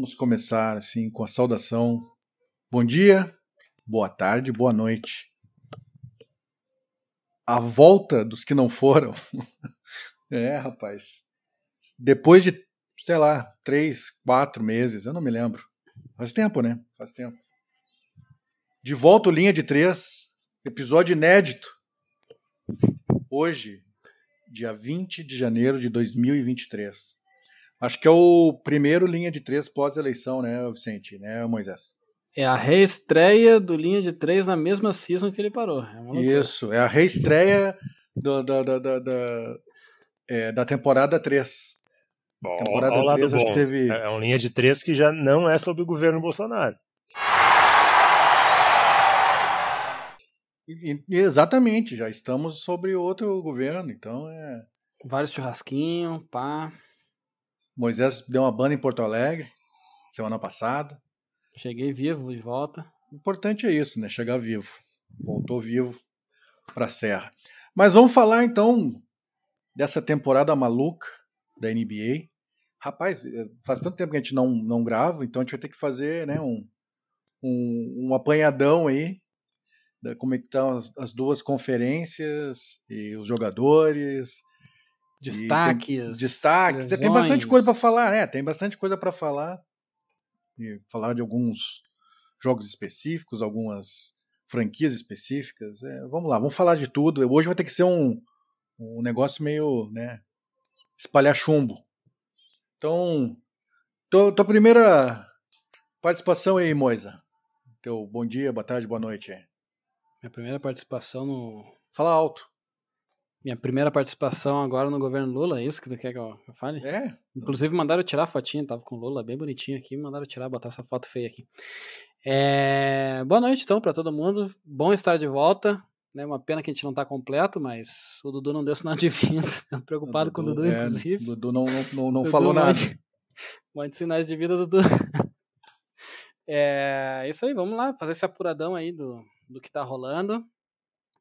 Vamos começar assim com a saudação. Bom dia, boa tarde, boa noite. A volta dos que não foram. é, rapaz. Depois de, sei lá, três, quatro meses, eu não me lembro. Faz tempo, né? Faz tempo. De volta Linha de Três, episódio inédito. Hoje, dia 20 de janeiro de 2023. Acho que é o primeiro linha de três pós-eleição, né, Vicente? Né, Moisés? É a reestreia do linha de três na mesma season que ele parou. É Isso, é a reestreia do, da, da, da, da, é, da temporada 3. Bom, temporada ao 3, acho bom. que teve. É uma linha de três que já não é sobre o governo Bolsonaro. Exatamente, já estamos sobre outro governo, então é. Vários churrasquinhos, pá. Moisés deu uma banda em Porto Alegre semana passada. Cheguei vivo de volta. O importante é isso, né? Chegar vivo. Voltou vivo para a Serra. Mas vamos falar então dessa temporada maluca da NBA. Rapaz, eh, faz tanto tempo que a gente não, não grava, então a gente vai ter que fazer né, um, um, um apanhadão aí da como é estão as, as duas conferências e os jogadores Destaques. Destaques. Lesões. Tem bastante coisa para falar, né? Tem bastante coisa para falar. E falar de alguns jogos específicos, algumas franquias específicas. É, vamos lá, vamos falar de tudo. Hoje vai ter que ser um, um negócio meio, né? Espalhar chumbo. Então, tua, tua primeira participação aí, Moisa. Teu bom dia, boa tarde, boa noite. Minha primeira participação no. Fala alto. Minha primeira participação agora no governo Lula, é isso que tu quer que eu, fale? É. Inclusive mandaram tirar a fotinha, tava com o Lula bem bonitinho aqui, mandaram tirar, botar essa foto feia aqui. É... Boa noite então para todo mundo, bom estar de volta. Né, uma pena que a gente não tá completo, mas o Dudu não deu sinal de vida. preocupado o Dudu, com o Dudu, é, inclusive. O Dudu não, não, não, não falou nada. Mande sinais de vida, Dudu. É isso aí, vamos lá, fazer esse apuradão aí do, do que tá rolando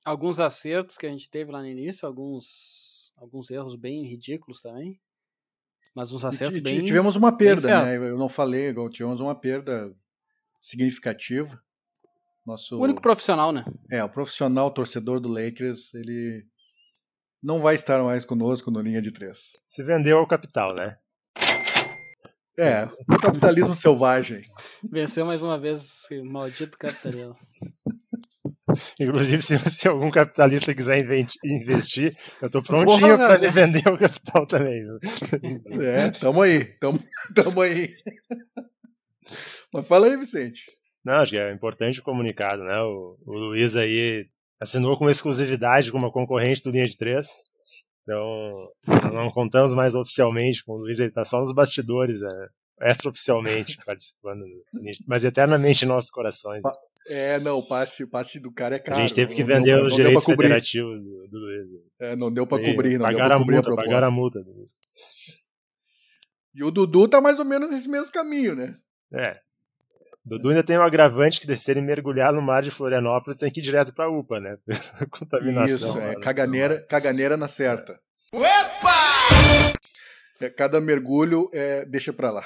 alguns acertos que a gente teve lá no início, alguns, alguns erros bem ridículos também. Mas uns acertos bem. Tivemos uma perda, né? Eu não falei, tivemos uma perda significativa. Nosso... O único profissional, né? É, o profissional torcedor do Lakers, ele não vai estar mais conosco no linha de três. Se vendeu ao capital, né? É, o capitalismo selvagem. Venceu mais uma vez esse maldito capitalismo. Inclusive, se, se, algum capitalista quiser investir, eu estou prontinho para lhe vender o capital também. É, tamo aí, tamo, tamo aí. Mas fala aí, Vicente. Não, acho que é importante o comunicado, né? O, o Luiz aí assinou com exclusividade com uma concorrente do Linha de Três. Então, não contamos mais oficialmente com o Luiz, ele está só nos bastidores, é, extraoficialmente participando, mas eternamente em nossos corações. É, não, o passe, o passe do cara é caro. A gente teve que vender os direitos federativos do, do Luiz. É, não deu pra cobrir, não pagar deu pra a multa, a pagar a multa do Luiz. E o Dudu tá mais ou menos nesse mesmo caminho, né? É. O Dudu ainda tem um agravante que se ele mergulhar no mar de Florianópolis tem que ir direto pra UPA, né? Contaminação. Isso, é. Caganeira, caganeira na certa. Opa! É, cada mergulho é, deixa pra lá.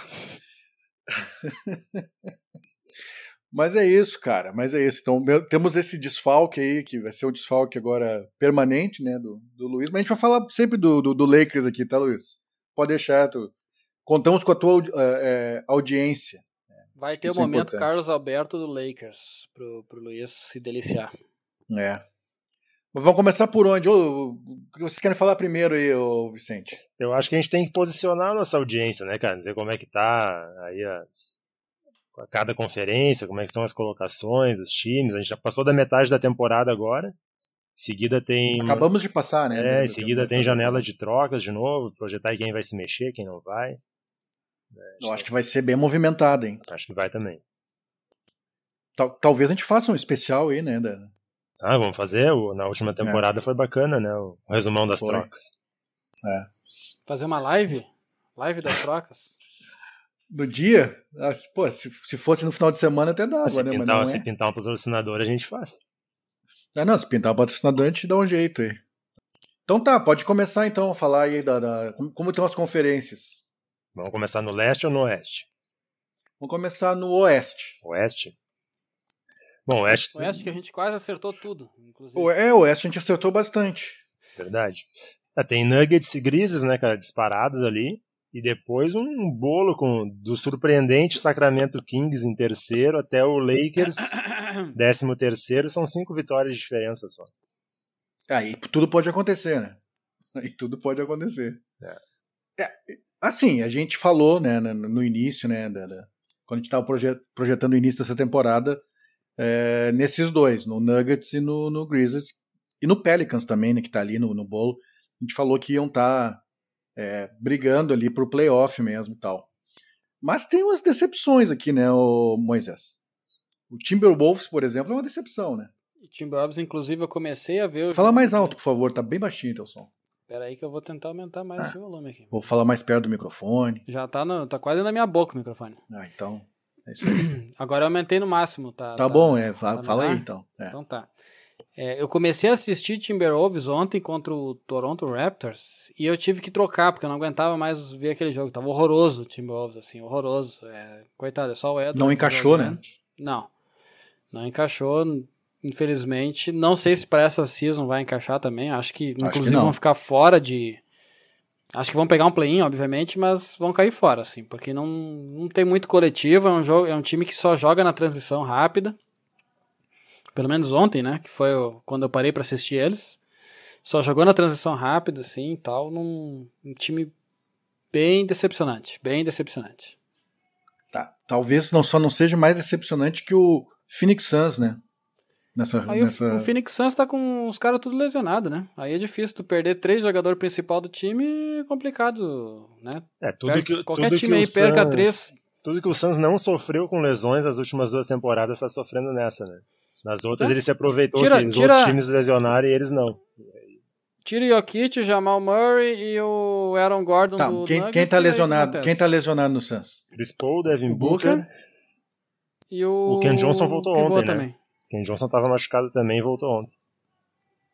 Mas é isso, cara. Mas é isso. Então, temos esse desfalque aí, que vai ser o desfalque agora permanente, né, do, do Luiz. Mas a gente vai falar sempre do, do, do Lakers aqui, tá, Luiz? Pode deixar. Tu... Contamos com a tua é, audiência. Vai ter o um momento é Carlos Alberto do Lakers pro, pro Luiz se deliciar. É. Mas vamos começar por onde? o que vocês querem falar primeiro aí, ô Vicente? Eu acho que a gente tem que posicionar a nossa audiência, né, cara? Dizer como é que tá aí as, a cada conferência, como é que estão as colocações, os times. A gente já passou da metade da temporada agora. Em seguida tem. Acabamos de passar, né? É, em seguida tem janela de trocas de novo, projetar quem vai se mexer, quem não vai. É, Eu acho que vai ser bem movimentado, hein? Acho que vai também. Tal, talvez a gente faça um especial aí, né? Da... Ah, vamos fazer. O, na última temporada é. foi bacana, né? O resumão das foi. trocas. É. Fazer uma live? Live das trocas? No dia, ah, pô, se, se fosse no final de semana até dava, se né? Pintar, Mas se é. pintar um patrocinador, a gente faz. Ah, não, se pintar um patrocinador, a gente dá um jeito aí. Então tá, pode começar então a falar aí da, da como, como estão as conferências. Vamos começar no leste ou no oeste? Vamos começar no Oeste. Oeste? Bom, Oeste. Oeste que a gente quase acertou tudo, inclusive. É, o Oeste a gente acertou bastante. Verdade. É, tem Nuggets e Grizzlies, né, cara, disparados ali. E depois um bolo com do surpreendente Sacramento Kings em terceiro até o Lakers décimo terceiro. São cinco vitórias de diferença só. Aí tudo pode acontecer, né? Aí tudo pode acontecer. É. É, assim, a gente falou, né, no início, né, da, da, quando a gente estava projetando o início dessa temporada, é, nesses dois, no Nuggets e no, no Grizzlies, e no Pelicans também, né, que está ali no, no bolo, a gente falou que iam estar tá, é, brigando ali pro playoff mesmo e tal. Mas tem umas decepções aqui, né, o Moisés? O Timberwolves, por exemplo, é uma decepção, né? O Timberwolves, inclusive, eu comecei a ver... Fala mais alto, por favor, tá bem baixinho o teu som. Espera aí que eu vou tentar aumentar mais ah, esse volume aqui. Vou falar mais perto do microfone. Já tá, no, tá quase na minha boca o microfone. Ah, então... É isso aí. Agora eu aumentei no máximo, tá? Tá, tá bom, é, fala, tá fala aí então. É. Então tá. É, eu comecei a assistir Timberwolves ontem contra o Toronto Raptors e eu tive que trocar porque eu não aguentava mais ver aquele jogo. Tava horroroso o Timberwolves, assim, horroroso. É, coitado, é só o Edwards. Não encaixou, né? Não. Não encaixou, infelizmente. Não sei se para essa season vai encaixar também. Acho que, Acho inclusive, que vão ficar fora de. Acho que vão pegar um play-in, obviamente, mas vão cair fora, assim, porque não, não tem muito coletivo. É um, jogo, é um time que só joga na transição rápida pelo menos ontem, né? Que foi quando eu parei para assistir eles. Só jogou na transição rápida, assim, tal, num um time bem decepcionante, bem decepcionante. Tá, talvez não só não seja mais decepcionante que o Phoenix Suns, né? Nessa, Aí nessa... O, o Phoenix Suns tá com os caras tudo lesionado, né? Aí é difícil tu perder três jogadores principal do time, é complicado, né? É, tudo que qualquer tudo time que aí Suns, perca três. Tudo que o Suns não sofreu com lesões as últimas duas temporadas tá sofrendo nessa, né? Nas outras é. ele se aproveitou tira, que os tira... outros times lesionaram e eles não. Tira o Jokic, o Jamal Murray e o Aaron Gordon tá, do quem, Nuggets, quem tá lesionado? Quem tá lesionado no Suns? Chris Paul, Devin Booker, Booker. E o... o Ken Johnson voltou ontem, né? também. né? Ken Johnson tava machucado também e voltou ontem.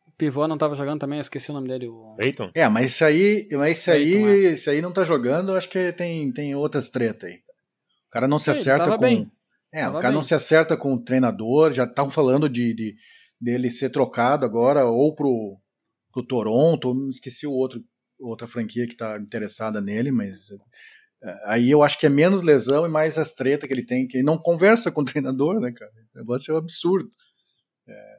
O pivô não tava jogando também, eu esqueci o nome dele. O... Peyton? É, mas isso aí, mas isso aí, é. isso aí não tá jogando, acho que tem, tem outras tretas aí. O cara não se acerta com... Bem. É, o cara não se acerta com o treinador, já estão falando de, de, dele ser trocado agora ou pro, pro Toronto, esqueci o outro, outra franquia que está interessada nele, mas é, aí eu acho que é menos lesão e mais as tretas que ele tem, que ele não conversa com o treinador, né, cara? O negócio é um absurdo. É,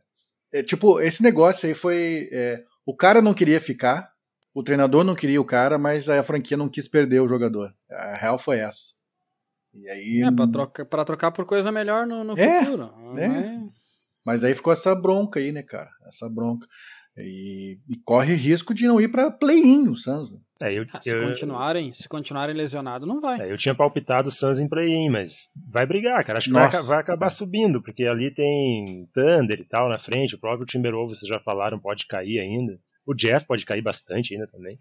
é, tipo, esse negócio aí foi. É, o cara não queria ficar, o treinador não queria o cara, mas a franquia não quis perder o jogador. A real foi essa. E aí, é, pra trocar, pra trocar por coisa melhor no, no é, futuro. É. é. Mas aí ficou essa bronca aí, né, cara? Essa bronca. E, e corre risco de não ir para play-in o Suns. Né? É, eu, ah, se, eu, continuarem, se continuarem lesionado, não vai. É, eu tinha palpitado o Suns em play-in, mas vai brigar, cara. Acho que vai, vai, acabar subindo, porque ali tem Thunder e tal na frente. O próprio Timberwolves, vocês já falaram, pode cair ainda. O Jazz pode cair bastante ainda também.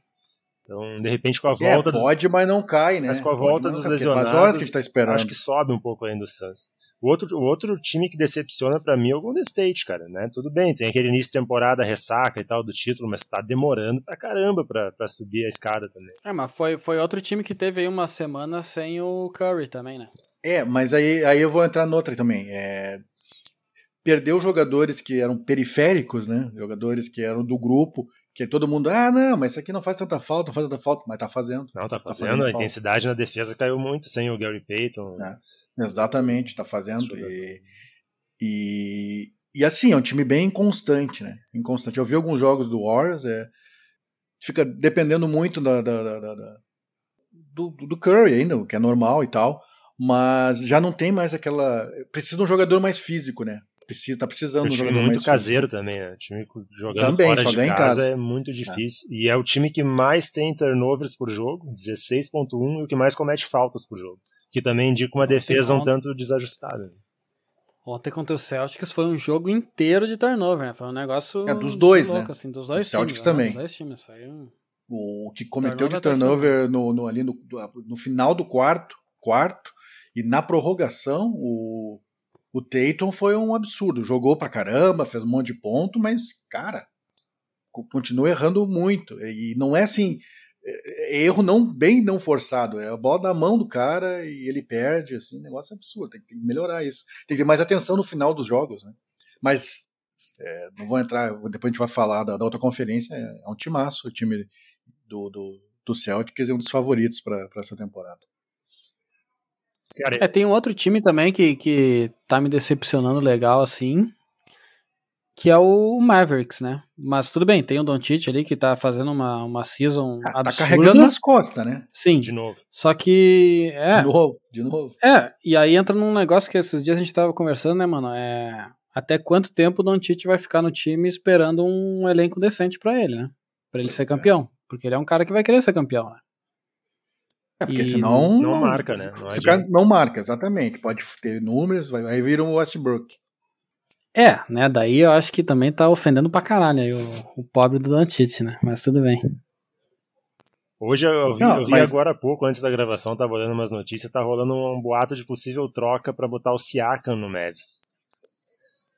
Então, de repente, com a é, volta. É, pode, dos... mas não cai, né? Mas com a volta pode, dos lesionados. Faz horas que a gente tá esperando. Acho que sobe um pouco ainda o Suns. O outro, o outro time que decepciona para mim é o Golden State, cara, né? Tudo bem, tem aquele início de temporada ressaca e tal do título, mas tá demorando pra caramba pra, pra subir a escada também. É, mas foi, foi outro time que teve aí uma semana sem o Curry também, né? É, mas aí, aí eu vou entrar noutra também. É... Perdeu jogadores que eram periféricos, né? Jogadores que eram do grupo que todo mundo, ah, não, mas isso aqui não faz tanta falta, não faz tanta falta, mas tá fazendo. Não, tá fazendo. Tá fazendo a falta. intensidade na defesa caiu muito sem o Gary Payton. É, exatamente, tá fazendo. E, e, e, assim, é um time bem inconstante, né? Inconstante. Eu vi alguns jogos do Warriors, é, fica dependendo muito da, da, da, da do, do Curry ainda, o que é normal e tal, mas já não tem mais aquela. Precisa de um jogador mais físico, né? Precisa, tá precisando um time muito caseiro físico. também, né? O time jogando também, fora de casa, casa, é muito difícil. É. E é o time que mais tem turnovers por jogo, 16.1, e o que mais comete faltas por jogo. Que também indica uma defesa um tanto desajustada. Ontem contra o Celtics foi um jogo inteiro de turnover, né? Foi um negócio. É, dos dois, louco, né? Assim, dos dois o Celtics times, né? também. Né? Dos dois times. Foi um... O que cometeu turnover de turnover no, no, ali no, no final do quarto, quarto, e na prorrogação, o o Tatum foi um absurdo. Jogou pra caramba, fez um monte de ponto, mas, cara, continua errando muito. E não é assim, é, é erro não bem não forçado, é a bola na mão do cara e ele perde, assim, negócio absurdo. Tem que melhorar isso. Tem que ter mais atenção no final dos jogos, né? Mas é, não vou entrar, depois a gente vai falar da, da outra conferência. É, um timaço, o time do, do, do Celtics é um dos favoritos para essa temporada. É, tem um outro time também que, que tá me decepcionando legal, assim, que é o Mavericks, né? Mas tudo bem, tem o Doncic ali que tá fazendo uma, uma season ah, Tá carregando nas costas, né? Sim. De novo. Só que... É, de novo, de novo. É, e aí entra num negócio que esses dias a gente tava conversando, né, mano? É... Até quanto tempo o Doncic vai ficar no time esperando um elenco decente para ele, né? Pra ele ser é. campeão. Porque ele é um cara que vai querer ser campeão, né? É, porque e senão. Não marca, né? Não, não marca, exatamente. Pode ter números, vai, vai vir um Westbrook. É, né? Daí eu acho que também tá ofendendo pra caralho aí o, o pobre do Doncic, né? Mas tudo bem. Hoje eu vi, Não, eu vi mas... agora há pouco, antes da gravação, tava olhando umas notícias, tá rolando um boato de possível troca para botar o Siakam no Mavs.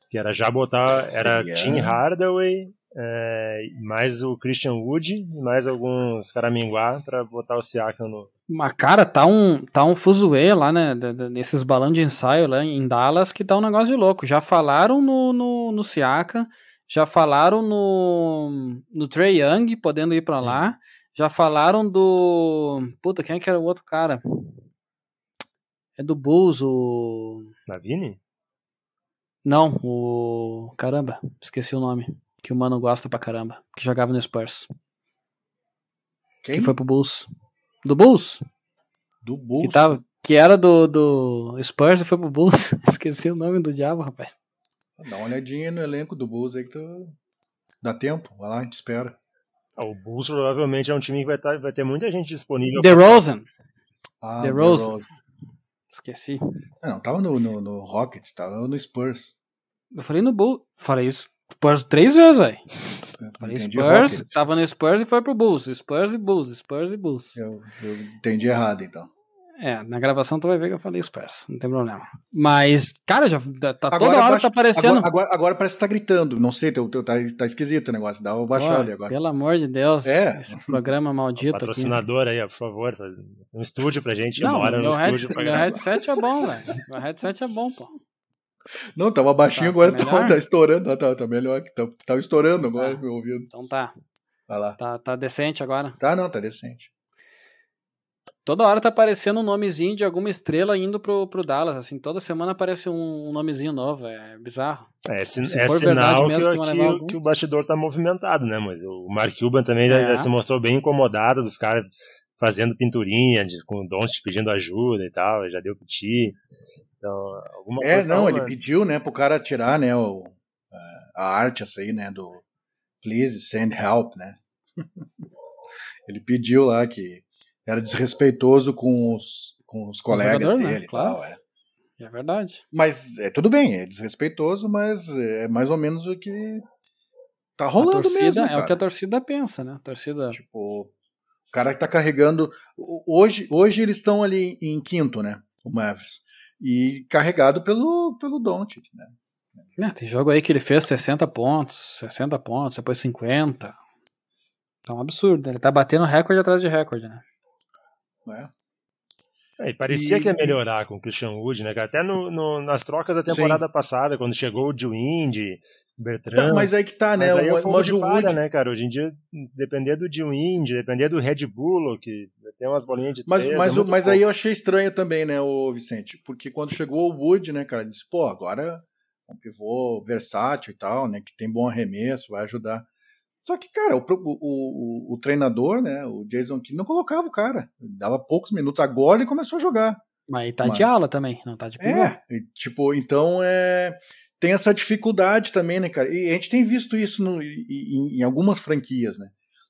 Que era já botar, era Tim Hardaway, é, mais o Christian Wood, mais alguns caraminguá para botar o Siakam no, mas, cara, tá um, tá um fuzuê lá, né? Nesses balões de ensaio lá em Dallas que tá um negócio de louco. Já falaram no, no, no Siaka, já falaram no, no Trey Young, podendo ir para lá. Já falaram do. Puta, quem é que era o outro cara? É do Bulls, o. Navini? Não, o. Caramba, esqueci o nome. Que o mano gosta pra caramba. Que jogava no Spurs. Quem? Que foi pro Bulls. Do Bulls. Do Bulls. Que, tava, que era do, do Spurs e foi pro Bulls. Esqueci o nome do diabo, rapaz. Dá uma olhadinha no elenco do Bulls aí que tu... dá tempo. Vai lá, a gente espera. Ah, o Bulls provavelmente é um time que vai, tá, vai ter muita gente disponível. The Rosen. Ah, The Rosen. Esqueci. Ah, não, tava no, no, no Rockets, tava no Spurs. Eu falei no Bulls. Falei isso Spurs três vezes, velho. Falei Spurs, Rockets. tava no Spurs e foi pro Bulls. Spurs e Bulls, Spurs e Bulls. Eu, eu entendi errado, então. É, na gravação tu vai ver que eu falei Spurs, não tem problema. Mas, cara, já tá, toda hora tá aparecendo. Agora, agora, agora, parece que tá gritando. Não sei, teu, teu, tá, tá esquisito o negócio. Dá uma baixada agora. Pelo amor de Deus. É. Esse programa maldito. patrocinador aqui. aí, por favor, faz um estúdio pra gente. Não, uma hora no estúdio pra Meu headset é bom, velho. Meu headset é bom, pô. Não, tava baixinho, tá, agora tá, tá, tá estourando. Tá, tá, tá melhor. Tá, tá estourando agora, tá. meu ouvido. Então tá. Vai lá. Tá, tá decente agora? Tá, não, tá decente. Toda hora tá aparecendo um nomezinho de alguma estrela indo pro, pro Dallas, assim, toda semana aparece um, um nomezinho novo, é bizarro. É, se, é sinal que, que, que, que, o bastidor tá movimentado, né, mas o Mark Cuban também é. já, já, se mostrou bem incomodado dos caras fazendo pinturinha, de, com o Doncic pedindo ajuda e tal, já deu piti. Então, alguma é, não, ele pediu, né, pro cara tirar, né, o, a arte essa aí, né, do please send help, né. ele pediu lá que era desrespeitoso com os, com os colegas jogador, né, dele né? claro. tal, é. É verdade. Mas é tudo bem, é desrespeitoso, mas é mais ou menos o que tá rolando torcida, mesmo. É o que a torcida pensa, né? A torcida. Tipo, o cara que tá carregando. Hoje, hoje eles estão ali em quinto, né? O Mavis e carregado pelo, pelo Doncic, né? É, tem jogo aí que ele fez 60 pontos, 60 pontos, depois 50. Tá um absurdo, né? ele tá batendo recorde atrás de recorde, né? É. É, parecia e... que ia melhorar com o Christian Wood, né? Até no, no, nas trocas da temporada Sim. passada, quando chegou o Dewindy, Bertrand. Não, mas aí que tá, né? Mas aí o, é fogo de palha, né, cara? Hoje em dia, depender do Dewindy, depender do Red Bull, que tem umas bolinhas de Mas, mas, é mas aí eu achei estranho também, né, o Vicente? Porque quando chegou o Wood, né, cara, disse, pô, agora um pivô versátil e tal, né, que tem bom arremesso, vai ajudar. Só que, cara, o, o, o, o treinador, né, o Jason King, não colocava o cara. Dava poucos minutos. Agora ele começou a jogar. Mas tá Mas... de aula também, não tá de pivô. É, tipo, então é tem essa dificuldade também, né, cara? E a gente tem visto isso no, em, em, algumas franquias, né?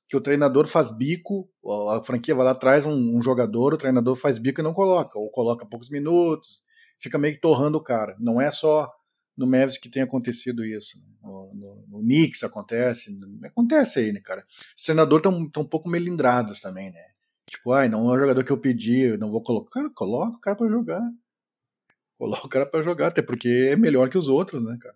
Que o treinador faz bico, a franquia vai lá atrás um, um, jogador, o treinador faz bico e não coloca, ou coloca poucos minutos, fica meio que torrando o cara. Não é só no Mavis que tem acontecido isso. Né? No, no, no Knicks acontece, acontece aí, né, cara? Os treinadores estão um pouco melindrados também, né? Tipo, ai, não é o jogador que eu pedi, não vou colocar. Cara, coloca o cara pra jogar. Coloca o cara pra jogar, até porque é melhor que os outros, né, cara?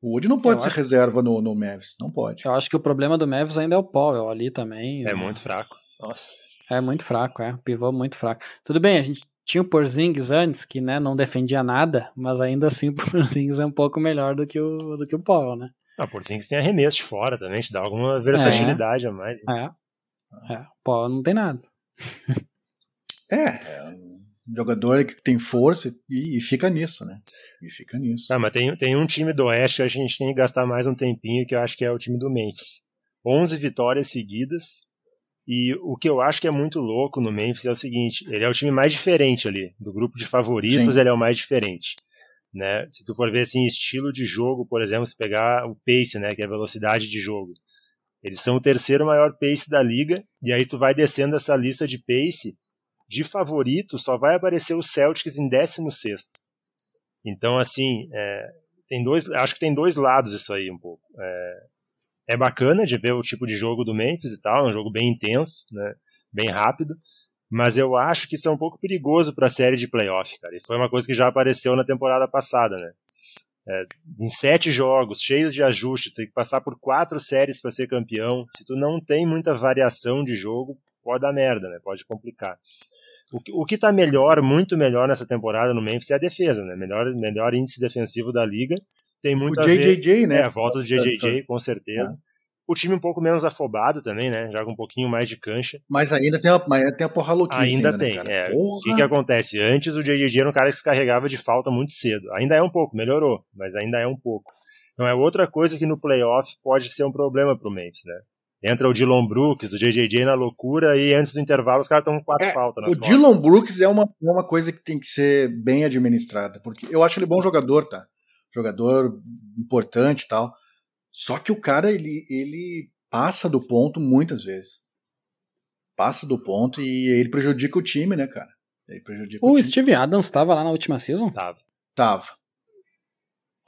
O Wood não pode eu ser acho... reserva no, no Mavis, não pode. Eu acho que o problema do Mavis ainda é o Powell ali também. É muito fraco. Nossa. É muito fraco, é. Pivô muito fraco. Tudo bem, a gente tinha o Porzingis antes, que né, não defendia nada, mas ainda assim o Porzingis é um pouco melhor do que o, do que o Paul, né? Ah, o Porzingis tem arremesso de fora também, te dá alguma versatilidade é. a mais. Né? É. é. O Paul não tem nada. é, é um jogador que tem força e, e, fica nisso, né? E fica nisso. Ah, mas tem, tem um time do Oeste que a gente tem que gastar mais um tempinho, que eu acho que é o time do Memphis. 11 vitórias seguidas, e o que eu acho que é muito louco no Memphis é o seguinte: ele é o time mais diferente ali. Do grupo de favoritos, Sim. ele é o mais diferente. Né? Se tu for ver assim, estilo de jogo, por exemplo, se pegar o pace, né, que é a velocidade de jogo. Eles são o terceiro maior pace da liga, e aí tu vai descendo essa lista de pace, de favorito só vai aparecer o Celtics em 16 Então, assim, é, tem dois, acho que tem dois lados isso aí um pouco. É, é bacana de ver o tipo de jogo do Memphis e tal, é um jogo bem intenso, né, bem rápido, mas eu acho que isso é um pouco perigoso para a série de playoff, cara. E foi uma coisa que já apareceu na temporada passada, né? É, em sete jogos, cheios de ajuste, tem que passar por quatro séries para ser campeão. Se tu não tem muita variação de jogo, pode dar merda, né? Pode complicar. O que, o que tá melhor, muito melhor nessa temporada no Memphis é a defesa, né? Melhor, melhor índice defensivo da liga tem muito o a JJJ, né? É, a volta do JJJ, com certeza. É. O time um pouco menos afobado também, né? Joga um pouquinho mais de cancha. Mas ainda tem a, mas tem a porra louquice. Ainda, ainda né, tem, né, é. O que que acontece? Antes o JJJ era um cara que se carregava de falta muito cedo. Ainda é um pouco, melhorou, mas ainda é um pouco. Então é outra coisa que no playoff pode ser um problema pro Memphis, né? Entra o Dylan Brooks, o JJJ na loucura e antes do intervalo os caras estão com quatro é, faltas nas O costas. Dylan Brooks é uma, é uma coisa que tem que ser bem administrada, porque eu acho ele bom jogador, tá? jogador importante e tal. Só que o cara, ele, ele passa do ponto muitas vezes. Passa do ponto e ele prejudica o time, né, cara? Ele prejudica o, o, Steve Adams estava lá na última season? Tava. Tava.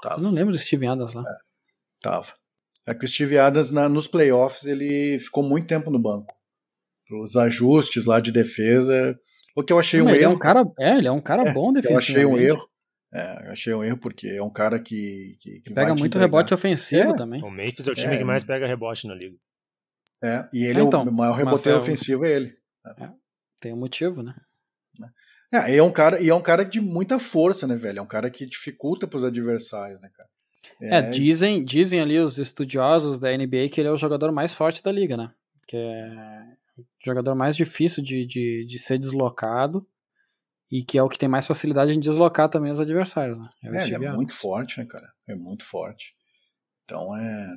tava. Eu não lembro do Steve Adams lá. É, tava. É que o Steve Adams na, nos playoffs ele ficou muito tempo no banco. Os ajustes lá de defesa. O que eu achei não, um ele erro. É um cara, é, ele é um cara é, bom defensivamente. Eu achei um erro. É, eu achei um erro porque é um cara que. que, que pega muito rebote ofensivo é. também. O Memphis é o time é. que mais pega rebote na liga. É, e ele é, então, o maior reboteiro ofensivo, é ele. É, tem um motivo, né? É, e é um cara, e é um cara de muita força, né, velho? É um cara que dificulta pros adversários, né, cara? É, dizem, dizem ali os estudiosos da NBA que ele é o jogador mais forte da liga, né? Que é o jogador mais difícil de, de, de ser deslocado e que é o que tem mais facilidade em deslocar também os adversários. Né? É, é ele é muito forte, né, cara? É muito forte. Então é.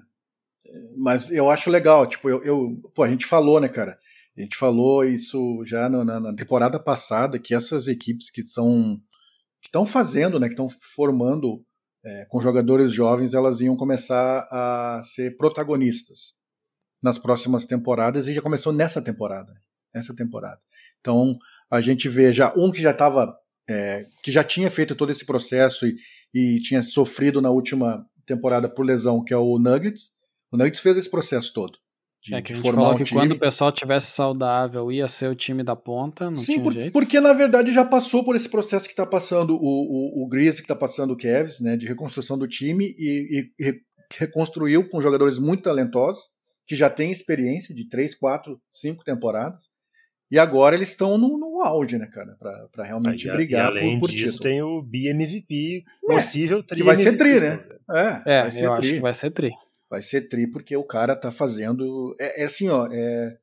Mas eu acho legal, tipo, eu, eu. Pô, a gente falou, né, cara? A gente falou isso já na, na temporada passada, que essas equipes que estão que estão fazendo, né, que estão formando é, com jogadores jovens, elas iam começar a ser protagonistas nas próximas temporadas e já começou nessa temporada, nessa temporada. Então a gente vê já um que já estava, é, que já tinha feito todo esse processo e, e tinha sofrido na última temporada por lesão, que é o Nuggets. O Nuggets fez esse processo todo. De, é que a gente falou um que time. quando o pessoal tivesse saudável ia ser o time da ponta, não Sim, tinha por, jeito. porque na verdade já passou por esse processo que está passando o, o, o Grizzly, que está passando o Cavs, né, de reconstrução do time e, e, e reconstruiu com jogadores muito talentosos, que já têm experiência de 3, 4, 5 temporadas. E agora eles estão no, no, auge, né, cara? Pra, pra realmente e, brigar. E além por, por disso, título. tem o BMVP possível é, tri. Que vai ser tri, né? É, é vai ser eu tri. acho que vai ser tri. Vai ser tri, porque o cara tá fazendo. É, é assim, ó. É...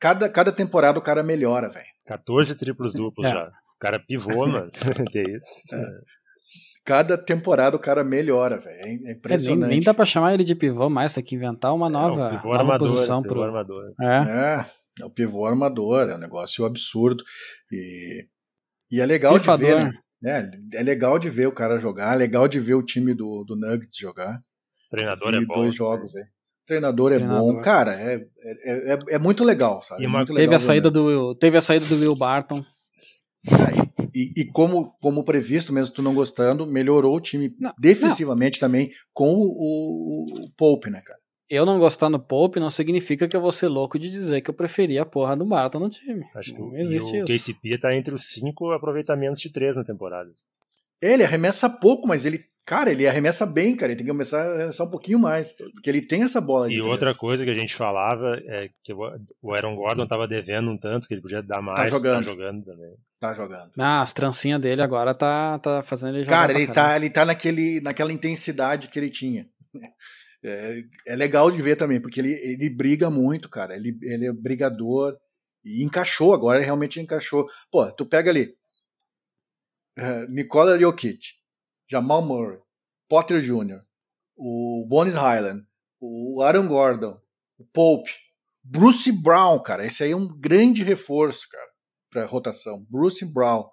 Cada, cada temporada o cara melhora, velho. 14 triplos duplos é. já. O cara pivô, mano. que isso. É. Cada temporada o cara melhora, velho. É impressionante. nem, nem, dá pra chamar ele de pivô mais, tem que inventar uma nova, pivô nova armador, posição pivô pro. Armador. É. é. É o pivô armador, é um negócio absurdo. E, e é legal Pifador. de ver, né? É, é legal de ver o cara jogar, é legal de ver o time do, do Nuggets jogar. Treinador é bom. dois jogos aí. Treinador é Treinador. bom, cara, é, é, é, é, muito legal, sabe? E uma, muito teve, a saída do, teve a saída do Will Barton. É, e, e, como, como previsto, mesmo tu não gostando, melhorou o time não, defensivamente não. também com o, o, o Pope, né, cara? eu não gostar no Pope não significa que eu vou ser louco de dizer que eu preferia a porra do Barton no time. Acho que não existe o isso. KCP tá entre os cinco aproveitamentos de três na temporada. Ele arremessa pouco, mas ele Cara, ele arremessa bem, cara. Ele tem que começar a arremessar um pouquinho mais. Porque ele tem essa bola E outra coisa que a gente falava é que o Aaron Gordon tava devendo um tanto, que ele podia dar mais. Tá jogando. Tá jogando também. Tá jogando. Ah, as trancinhas dele agora tá, tá fazendo ele jogar. Cara, ele tá, ele tá naquele, naquela intensidade que ele tinha. É, é legal de ver também, porque ele, ele briga muito, cara. Ele, ele é brigador. E encaixou agora, realmente encaixou. Pô, tu pega ali. Uh, Nikola Jokic, Jamal Murray, Potter Jr., o Bones Highland, o Aaron Gordon, o Pope, Bruce Brown, cara. Esse aí é um grande reforço, cara, para rotação. Bruce Brown.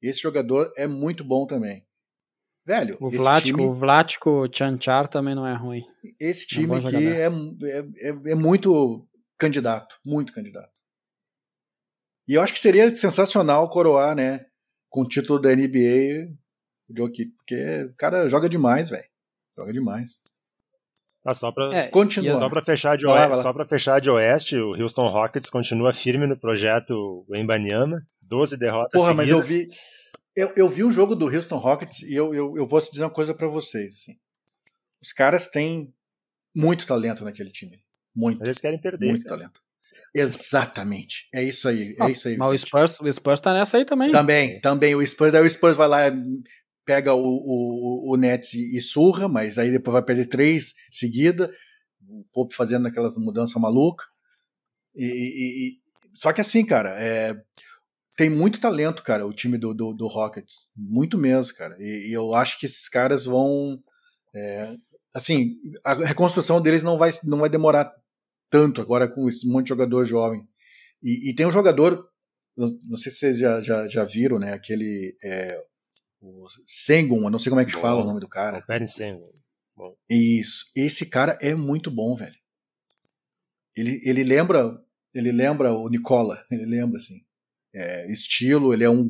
Esse jogador é muito bom também. Velho, o Vlático, time, o Vlático Chanchar também não é ruim. Esse é time aqui é, é, é, é, muito candidato, muito candidato. E eu acho que seria sensacional coroar, né, com o título da NBA Jokic, porque o cara joga demais, velho. Joga demais. Ah, só para é, continuar. Só para fechar de oeste, só para fechar de oeste, o Houston Rockets continua firme no projeto Embanyama, 12 derrotas Porra, seguidas. mas eu vi eu, eu vi o jogo do Houston Rockets e eu, eu, eu posso dizer uma coisa para vocês. Assim. Os caras têm muito talento naquele time. Muito. Mas eles querem perder. Muito cara. talento. Exatamente. É isso aí. É ah, isso aí. Mas o Spurs, o Spurs tá nessa aí também. Também, também. O Spurs, aí o Spurs vai lá, pega o, o, o Nets e, surra, mas aí depois vai perder três seguida. O Pope fazendo aquelas mudanças malucas. E, e, e, só que assim, cara, é, tem muito talento, cara, o time do, do, do Rockets. Muito mesmo, cara. E, e, eu acho que esses caras vão. É, assim, a reconstrução deles não vai, não vai demorar tanto agora com esse monte de jogador jovem. E, e tem um jogador, não sei se vocês já, já, já viram, né? Aquele. É, o Sengun, eu não sei como é que bom, fala o nome do cara. O Perry Sengun. Bom. Isso. Esse cara é muito bom, velho. Ele, ele lembra. Ele lembra o Nicola. Ele lembra, assim é, estilo, ele é um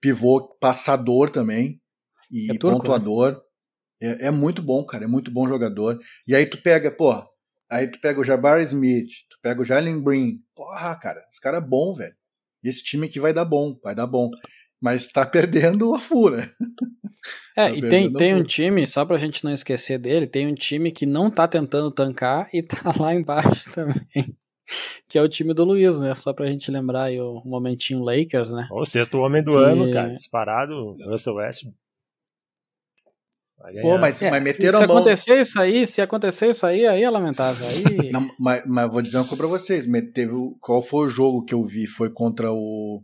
pivô passador também e é turco, né? pontuador. Né? É, é, muito bom, cara, é muito bom jogador. E aí tu pega, pô, aí tu pega o Jabbar Smith, tu pega o Jalen Green. Porra, cara, esse cara é bom, velho. Esse time aqui vai dar bom, vai dar bom. Mas tá perdendo a fura. É, tá e tem, tem um time, só pra gente não esquecer dele, tem um time que não tá tentando tancar e tá lá embaixo também que é o time do Luiz, né? Só pra gente lembrar aí o momentinho Lakers, né? O sexto homem do e... ano, cara, disparado, Russell Westbrook. Pô, mas, é, mas meteram se, a mão. Se acontecer isso aí, se acontecer isso aí, aí é lamentável. Aí... Não, mas, mas vou dizer uma coisa pra vocês. Teve, qual foi o jogo que eu vi? Foi contra o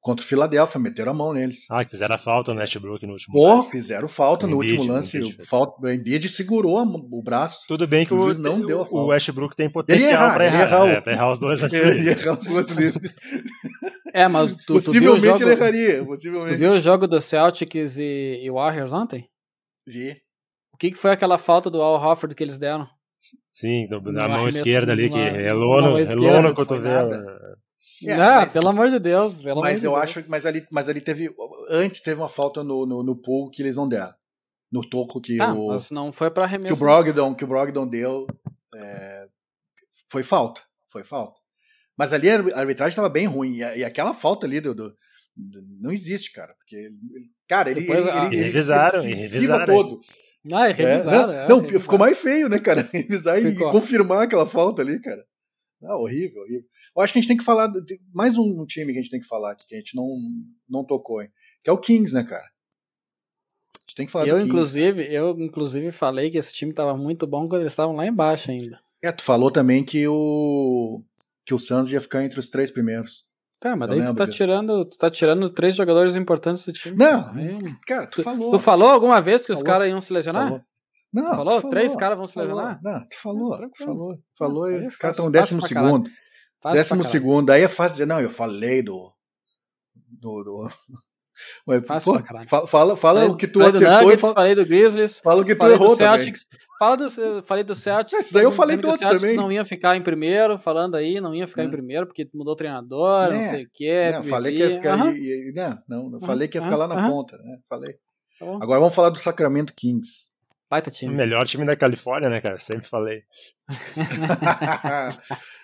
Contra o Philadelphia, meteram a mão neles. Ah, que fizeram a falta no Westbrook no último Pô, lance. fizeram falta no, no último lance. O, falta, o Embiid segurou o braço. Tudo bem que o, o não deu a falta. o Westbrook tem potencial para errar, errar, é, pra errar os dois assim. Ele errar os dois livres. É, mas tu, possivelmente tu viu o jogo, ele erraria. Possivelmente. Tu viu o jogo do Celtics e, e Warriors ontem? Vi. O que, que foi aquela falta do Al Hofford que eles deram? Sim, na mão esquerda ali, que relou no, relou no cotovelo. É, não, mas, pelo amor de Deus. Pelo mas eu Deus. acho que mas ali, mas ali teve. Antes teve uma falta no, no, no pool que eles não deram. No toco que ah, o. Mas não foi para arremesso. Que o Brogdon, que o Brogdon deu. É, foi falta. Foi falta. Mas ali a arbitragem estava bem ruim. E, e, aquela falta ali do, do, Não existe, cara. Porque. Cara, ele. Depois, ele, ele, ele, revisaram, ele, revisaram. todo. Ah, é, revisaram. É, não, é, ficou mais feio, né, cara? Revisar e confirmar aquela falta ali, cara. Ah, horrível, horrível. Eu acho que a gente tem que falar. De mais um time que a gente tem que falar aqui, que a gente não, não tocou, hein? Que é o Kings, né, cara? A gente tem que falar eu, do inclusive, Kings. Eu, inclusive, falei que esse time tava muito bom quando eles estavam lá embaixo ainda. É, tu falou também que o. que o Suns ia ficar entre os três primeiros. Tá, mas daí tu tá, tirando, tu tá tirando três jogadores importantes do time. Não, cara, tu, tu falou. Tu falou alguma vez que falou, os caras iam se lesionar? Falou. Não, falou? falou? Três caras vão se lesionar? Não, tu falou, não, falou, falou, e os caras estão décimo segundo. Décimo segundo, aí é fácil dizer, não, eu falei do. do, do... Mas, pô, fala, fala, fala o que tu falei acertou. Nuggets, fala, falei do Grizzlies. Fala o que tu errou do Celtics, também. Fala do, falei do Celtics. Isso aí eu falei todos também. Não ia ficar em primeiro, falando aí, não ia ficar hum. em primeiro, porque mudou o treinador, né? não sei o que. Não, falei que ia ficar. Uhum. E, e, não, não, eu falei que ia ficar lá na ponta, né? Falei. Tá Agora vamos falar do Sacramento Kings. Baita time. Melhor time da Califórnia, né, cara? Sempre falei.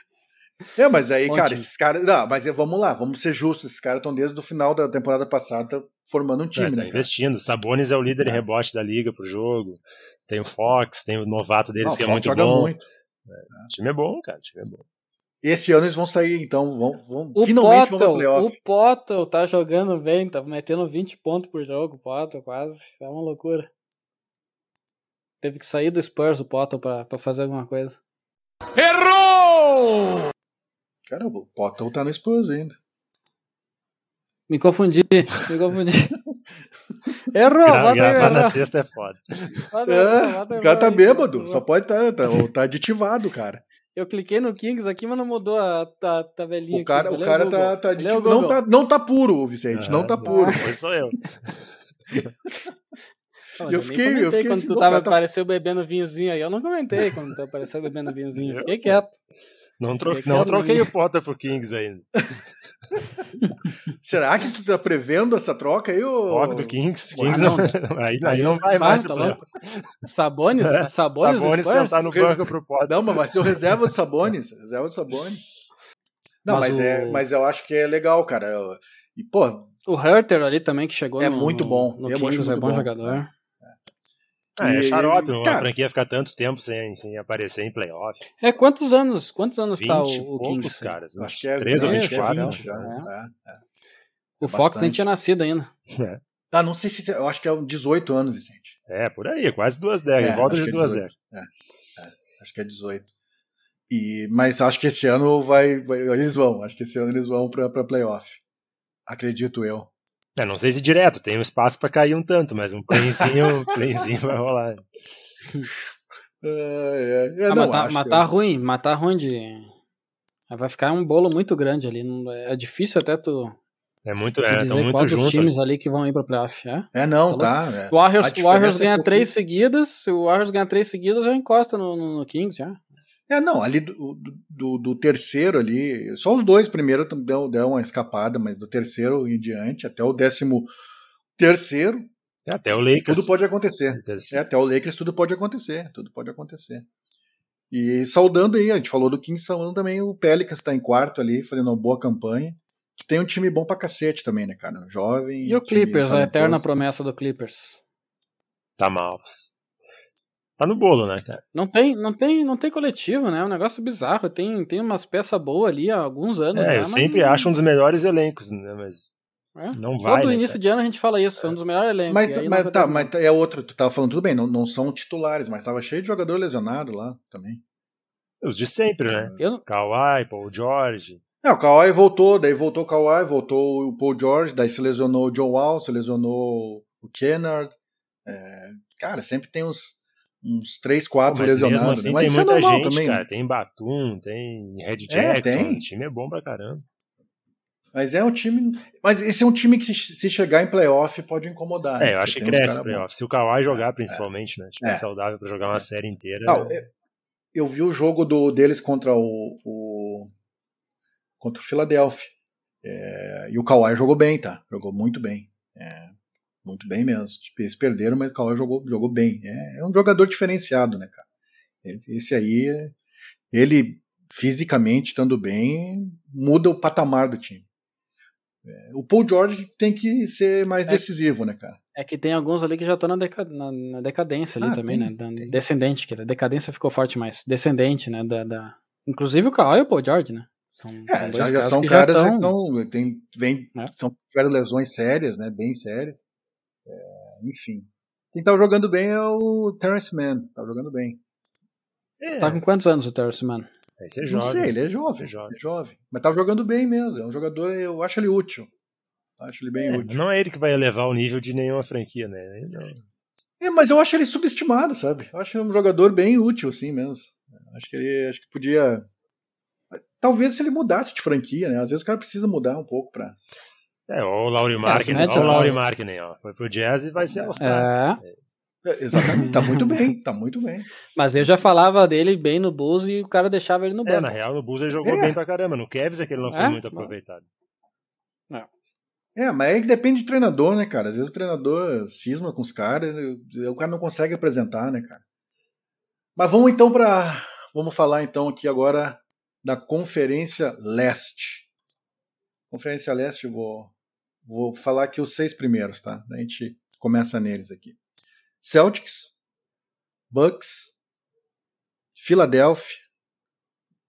É, mas aí, cara, esses caras. Não, mas vamos lá, vamos ser justos. Esses caras estão desde o final da temporada passada formando um time. É, né, investindo. Sabonis é o líder é. em rebote da liga pro jogo. Tem o Fox, tem o novato deles Não, que é muito joga bom. Muito. É, o time é bom, cara. O time é bom. Esse ano eles vão sair, então, vão, vão o finalmente Pottle, vão playoff. O Potter tá jogando bem, tá metendo 20 pontos por jogo, o Potter quase. É uma loucura. Teve que sair do Spurs o Potter pra, pra fazer alguma coisa. Errou! Cara, o Potter tá no Spurs ainda. Me confundi, me confundi. Errou! Gra gravar na sexta é foda. é, o cara tá bêbado, só pode estar tá, tá, tá aditivado, cara. Eu cliquei no Kings aqui, mas não mudou a, a tabelinha. O cara, aqui. o cara tá, tá, aditivado. Não tá, não tá puro, Vicente, não tá puro. Foi só eu. Não, eu, fiquei, eu fiquei quando assim, tu tava, tá... apareceu bebendo vinhozinho aí. Eu não comentei quando tu apareceu bebendo vinhozinho. Fiquei quieto. Não, tro... Fiquei não troquei o Potter pro Kings ainda. Será que tu tá prevendo essa troca aí? Ou... Troca do Kings. Kings não, aí, aí não vai mais. Tá Sabones? É. Sabones, Sabones sentar no banco pro Potter. Não, mas vai ser o reserva do Sabones. Reserva do Sabones. Não, mas, mas, é, o... é, mas eu acho que é legal, cara. E, pô. O Herter ali também que chegou é no, muito bom. No, é Kings, muito é bom, bom jogador. É. Ah, é xarope, uma cara, franquia ficar tanto tempo sem, sem aparecer em playoff. É, quantos anos? Quantos anos 20 tá o, o Kings? cara. Acho que é 13 ou 24. É 20 já. É. É, o Fox nem tinha nascido ainda. É. Ah, não sei se. Eu acho que é 18 anos, Vicente. É, por aí, quase duas décadas, volta de duas décadas. acho que é 18. E, mas acho que esse ano vai, vai, Eles vão, acho que esse ano eles vão pra, pra playoff. Acredito eu. É, não sei se direto, tem um espaço para cair um tanto, mas um playzinho, um playzinho vai rolar. É, é, ah, não, matar, matar que... ruim, matar ruim de. Vai ficar um bolo muito grande ali. É difícil até tu. É muito, é, estão muito juntos. times ali que vão ir pra playoff, é? É, não, tá. tá é. O Warriors, Warriors ganha é três seguidas, se o Warriors ganhar três seguidas, já encosta no, no, no Kings, já. É, não, ali do, do, do, terceiro ali, só os dois primeiros deu, deu uma escapada, mas do terceiro em diante, até o décimo terceiro, até o Lakers. Tudo pode acontecer. É, até o Lakers tudo pode acontecer, tudo pode acontecer. E saudando aí, a gente falou do Kings, falando também o Pelicans está em quarto ali, fazendo uma boa campanha. Que tem um time bom pra cacete também, né, cara? Jovem. E o Clippers, a eterna promessa do Clippers. Tá mal tá no bolo, né, cara? Não tem, não tem, não tem coletivo, né? É um negócio bizarro. Tem, tem umas peças boas ali há alguns anos. É, né? eu mas... sempre acho um dos melhores elencos, né? Mas é? não vai. Todo né, início cara? de ano a gente fala isso, é um dos melhores elencos. Mas, mas tá, mas é outro, tu tava falando tudo bem, não, não são titulares, mas tava cheio de jogador lesionado lá também. Os de sempre, né? Eu... Kawhi, Paul George. É, o Kawhi voltou, daí voltou o Kawhi, voltou o Paul George, daí se lesionou o John Wall, se lesionou o Kennard. É, cara, sempre tem os, uns 3, 4 Pô, lesionados. Assim, mas tem é muita é gente, também. cara. Tem Batum, tem Red Jackson. É, tem. O time é bom pra caramba. Mas é um time. Mas esse é um time que, se chegar em playoff, pode incomodar. É, né? eu acho que cresce playoff. Se o Kawhi jogar, é, principalmente, né? Tiver é. saudável pra jogar uma série inteira. Não, é... Eu vi o jogo do, deles contra o, o contra o Philadelphia. É, e o Kawhi jogou bem, tá? Jogou muito bem. É, muito bem mesmo. Tipo, eles perderam, mas o Kawhi jogou, jogou bem. É, é um jogador diferenciado, né, cara? Esse aí, ele fisicamente estando bem, muda o patamar do time. É, o Paul George tem que ser mais é, decisivo, né, cara? É que tem alguns ali que já estão na, deca, na, na, decadência ali ah, também, tem, né? Da, descendente, que a decadência ficou forte mais. Descendente, né? Da, da... Inclusive o Kawhi e o Paul George, né? São, é, são já, já são caras já estão. Tem, vem, é. São tiveram lesões sérias, né? Bem sérias. É, enfim. Quem tá jogando bem é o Terrence Mann. Tá jogando bem. É. Tá com quantos anos o Terrence Mann? Esse é jovem. Não sei, ele é jovem. É jovem. É jovem. Mas tá jogando bem mesmo. É um jogador, eu acho ele útil. Acho ele bem é, útil. Não é ele que vai elevar o nível de nenhuma franquia, né? É, mas eu acho ele subestimado, sabe? Eu acho ele um jogador bem útil, assim mesmo. Acho que ele acho que podia. Talvez se ele mudasse de franquia, né? Às vezes o cara precisa mudar um pouco pra. É, ou o Laurie Markkinen, é, o Laurie Markkinen, ó. Foi pro Jazz e vai ser All-Star. É. É, exatamente, tá muito bem, tá muito bem. Mas eu já falava dele bem no Bulls e o cara deixava ele no banco. É, na real, no Bulls ele jogou é. bem pra caramba. No Cavs é que ele não foi é? muito aproveitado. É. é, mas aí depende de treinador, né, cara? Às vezes o treinador cisma com os caras, o cara não consegue apresentar, né, cara? Mas vamos então para, vamos falar então aqui agora da Conferência Leste. Conferência Leste, vou, vou falar aqui os seis primeiros, tá? A gente começa neles aqui. Celtics, Bucks, Philadelphia,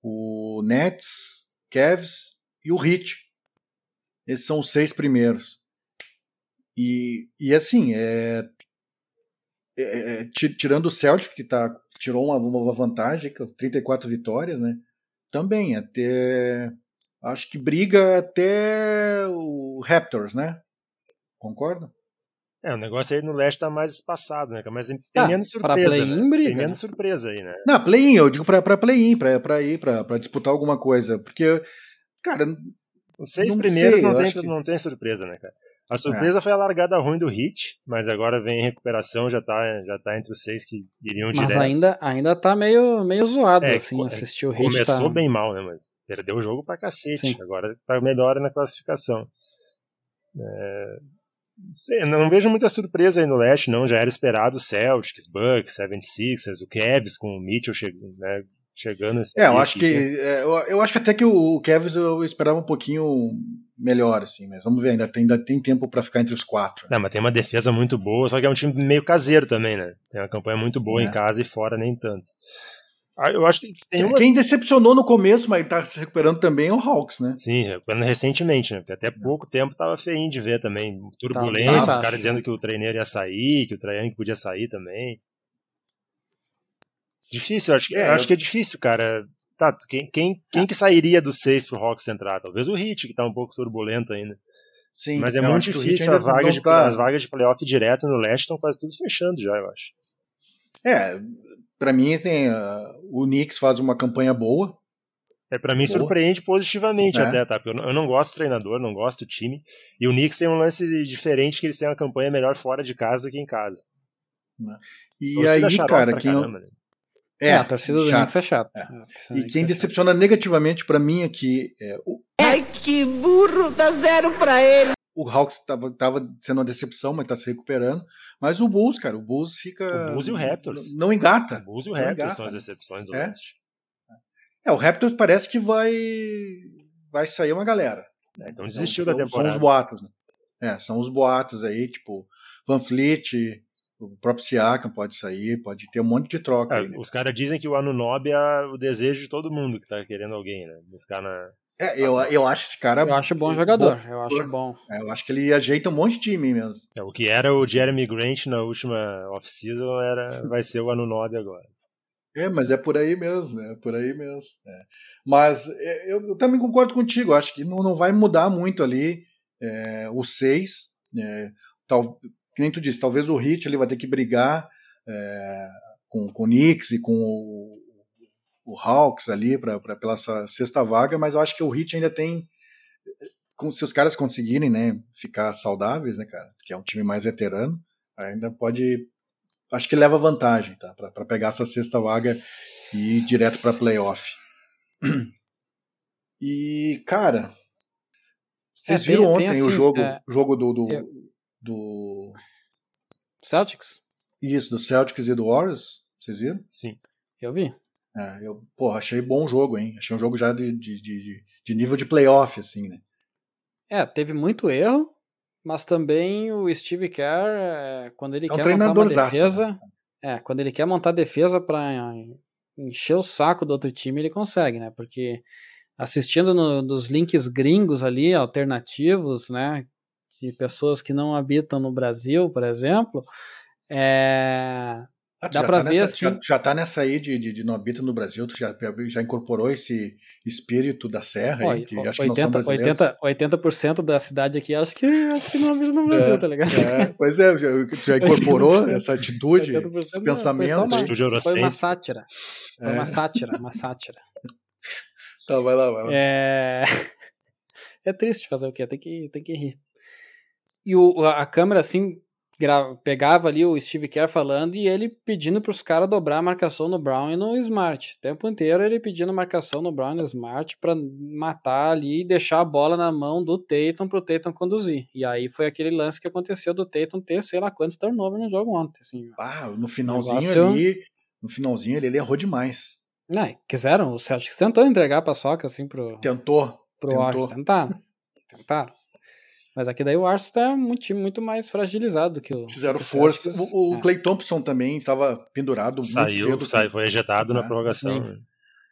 o Nets, Cavs e o Heat. Esses são os seis primeiros. E, e assim, é, é, é tirando o Celtic, que tá, tirou uma, uma vantagem, 34 vitórias, né? Também, até. Acho que briga até o Raptors, né? Concorda? É, o negócio aí no leste tá mais espaçado, né? Mas tem ah, menos surpresa. Play né? briga, tem menos surpresa aí, né? Não, play-in, eu digo pra, pra play-in, pra, pra ir, pra, pra disputar alguma coisa. Porque, cara. Os seis não primeiros sei, não, tem, que... não tem surpresa, né, cara? A surpresa é. foi a largada ruim do Hit, mas agora vem em recuperação, já tá, já tá entre os seis que iriam mas direto. Mas ainda, ainda tá meio, meio zoado, é, assim, assistir o Hit. Começou tá... bem mal, né, mas perdeu o jogo pra cacete. Sim. Agora tá melhor na classificação. É, não vejo muita surpresa aí no leste, não. Já era esperado Celtics, Bucks, 76ers, o Cavs com o Mitchell chegando, né, chegando. É, eu acho que é, eu, eu, acho que até que o Cavs eu esperava um pouquinho melhor, assim, mas vamos ver, ainda tem, ainda tem tempo para ficar entre os quatro. Não, mas tem uma defesa muito boa, só que é um time meio caseiro também, né? Tem uma campanha muito boa é. em casa e fora nem tanto. Ah, eu acho que tem uma... Quem decepcionou no começo, mas está se recuperando também é o Hawks, né? Sim, recuperando recentemente, né? Porque até pouco tempo tava feinho de ver também. Turbulência, tá, os caras dizendo que o treineiro ia sair, que o Traian podia sair também. Difícil, eu acho, que, é, eu acho que é difícil, cara. Tá, quem, quem, quem é. que sairia dos seis pro Hawks entrar? Talvez o Hit, que tá um pouco turbulento ainda. Sim, Mas é muito difícil, a vaga de, tá... as vagas de playoff direto no leste estão quase tudo fechando já, eu acho. É, para mim tem uh, o Knicks faz uma campanha boa. É para mim boa. surpreende positivamente é. até, tá? Eu não, eu não gosto do treinador, não gosto do time. E o Knicks tem um lance diferente que eles têm uma campanha melhor fora de casa do que em casa. Né? E aí, cara, quem caramba, né? É, é, a torcida do Knicks é chata. É. E quem é decepciona negativamente para mim aqui é o... Ai, que burro, dá zero para ele. O Hawks estava tava sendo uma decepção, mas está se recuperando. Mas o Bulls, cara, o Bulls fica. O Bulls e o Raptors. Não engata. O Bulls e o Raptors engata. são as decepções do é. É, o Raptors parece que vai vai sair uma galera. Né? Então desistiu então, da temporada. São os boatos, né? É, são os boatos aí, tipo, Van Fleet, o próprio Siakam pode sair, pode ter um monte de troca. É, aí, né? Os caras dizem que o Anunobi é o desejo de todo mundo que tá querendo alguém, né? Buscar na, é, eu, eu acho esse cara. Eu acho bom jogador, bom, eu acho bom. É, eu acho que ele ajeita um monte de time mesmo. É, o que era o Jeremy Grant na última off-season era, vai ser o Anunobi agora. É, mas é por aí mesmo, é por aí mesmo. É. Mas é, eu, eu, também concordo contigo, acho que não, não vai mudar muito ali é, o 6. É, tal, que nem tu disse, talvez o Hit ele vai ter que brigar é, com, com o Knicks e com o, o Hawks ali para pela essa sexta vaga, mas eu acho que o Heat ainda tem se os caras conseguirem, né, ficar saudáveis, né, cara, que é um time mais veterano, ainda pode acho que leva vantagem, tá, para pegar essa sexta vaga e ir direto para playoff. E cara, vocês é, viram tem, ontem tem assim, o jogo, é, jogo do do, eu... do Celtics? Isso, do Celtics e do Warriors, vocês viram? Sim. Eu vi. É, eu, porra, achei bom jogo, hein? Achei um jogo já de, de, de, de nível de playoff, assim, né? É, teve muito erro, mas também o Steve Kerr, é, quando ele é um quer montar uma defesa, né? é, quando ele quer montar defesa para encher o saco do outro time, ele consegue, né? Porque assistindo no, nos links gringos ali, alternativos, né? De pessoas que não habitam no Brasil, por exemplo, é, ah, Dá pra tá ver nessa, assim... já, já tá nessa aí de, de, de Nobita no Brasil, tu já, já incorporou esse espírito da serra aí, que acho 80, que não são brasileiros. 80%, 80 da cidade aqui acho que, acho que não habita no Brasil, é, tá ligado? É, pois é, já, já incorporou essa atitude, esse pensamento. Uma, atitude foi uma sátira. Foi é. uma sátira, uma sátira. Tá, vai lá, vai lá. É, é triste fazer o quê? Tem que, tem que rir. E o, a câmera, assim, pegava ali o Steve Kerr falando e ele pedindo para os caras dobrar a marcação no Brown e no Smart. O tempo inteiro ele pedindo marcação no Brown e no Smart para matar ali e deixar a bola na mão do Tatum para o Tatum conduzir. E aí foi aquele lance que aconteceu do Tatum ter sei lá quantos turnovers no jogo ontem. Assim, ah, no finalzinho negócio... ali, no finalzinho ele, ele errou demais. Não, quiseram, o Celtics tentou entregar a paçoca assim pro. Tentou. Pro tentou. Washington. Tentaram. Tentaram. Mas aqui daí o Arsenal é um time muito mais fragilizado do que o. Fizeram força. O, o É. Clay Thompson também estava pendurado muito Saiu, cedo. saiu, foi ejetado É, na prorrogação. sim.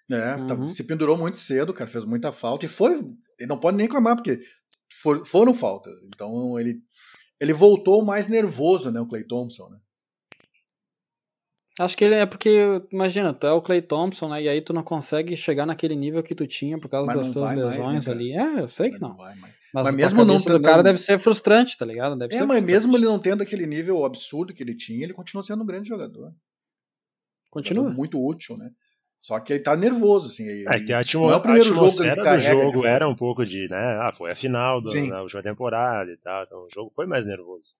né? É, tá- Uhum. se pendurou muito cedo, cara, fez muita falta. E foi. Ele não pode nem reclamar, porque for- foram faltas. Então ele, ele voltou mais nervoso, né, o Clay Thompson, né? Acho que ele é porque, imagina, tu é o Clay Thompson, né? E aí tu não consegue chegar naquele nível que tu tinha por causa Mas das tuas vai mais, lesões né, ali. É, eu sei que não. vai. Mas, Mas pra mesmo não tendo- cara deve ser frustrante, tá ligado? Deve É, ser mas frustrante. mesmo ele não tendo aquele nível absurdo que ele tinha, ele continua sendo um grande jogador. Continua. Jogador Muito útil, né? Só que ele tá nervoso, assim. ele- É que a, atmo- não é o a primeiro jogo ele atmosfera do jogo era um pouco de, né? Ah, foi a final da última temporada e tal. Então o jogo foi mais nervoso.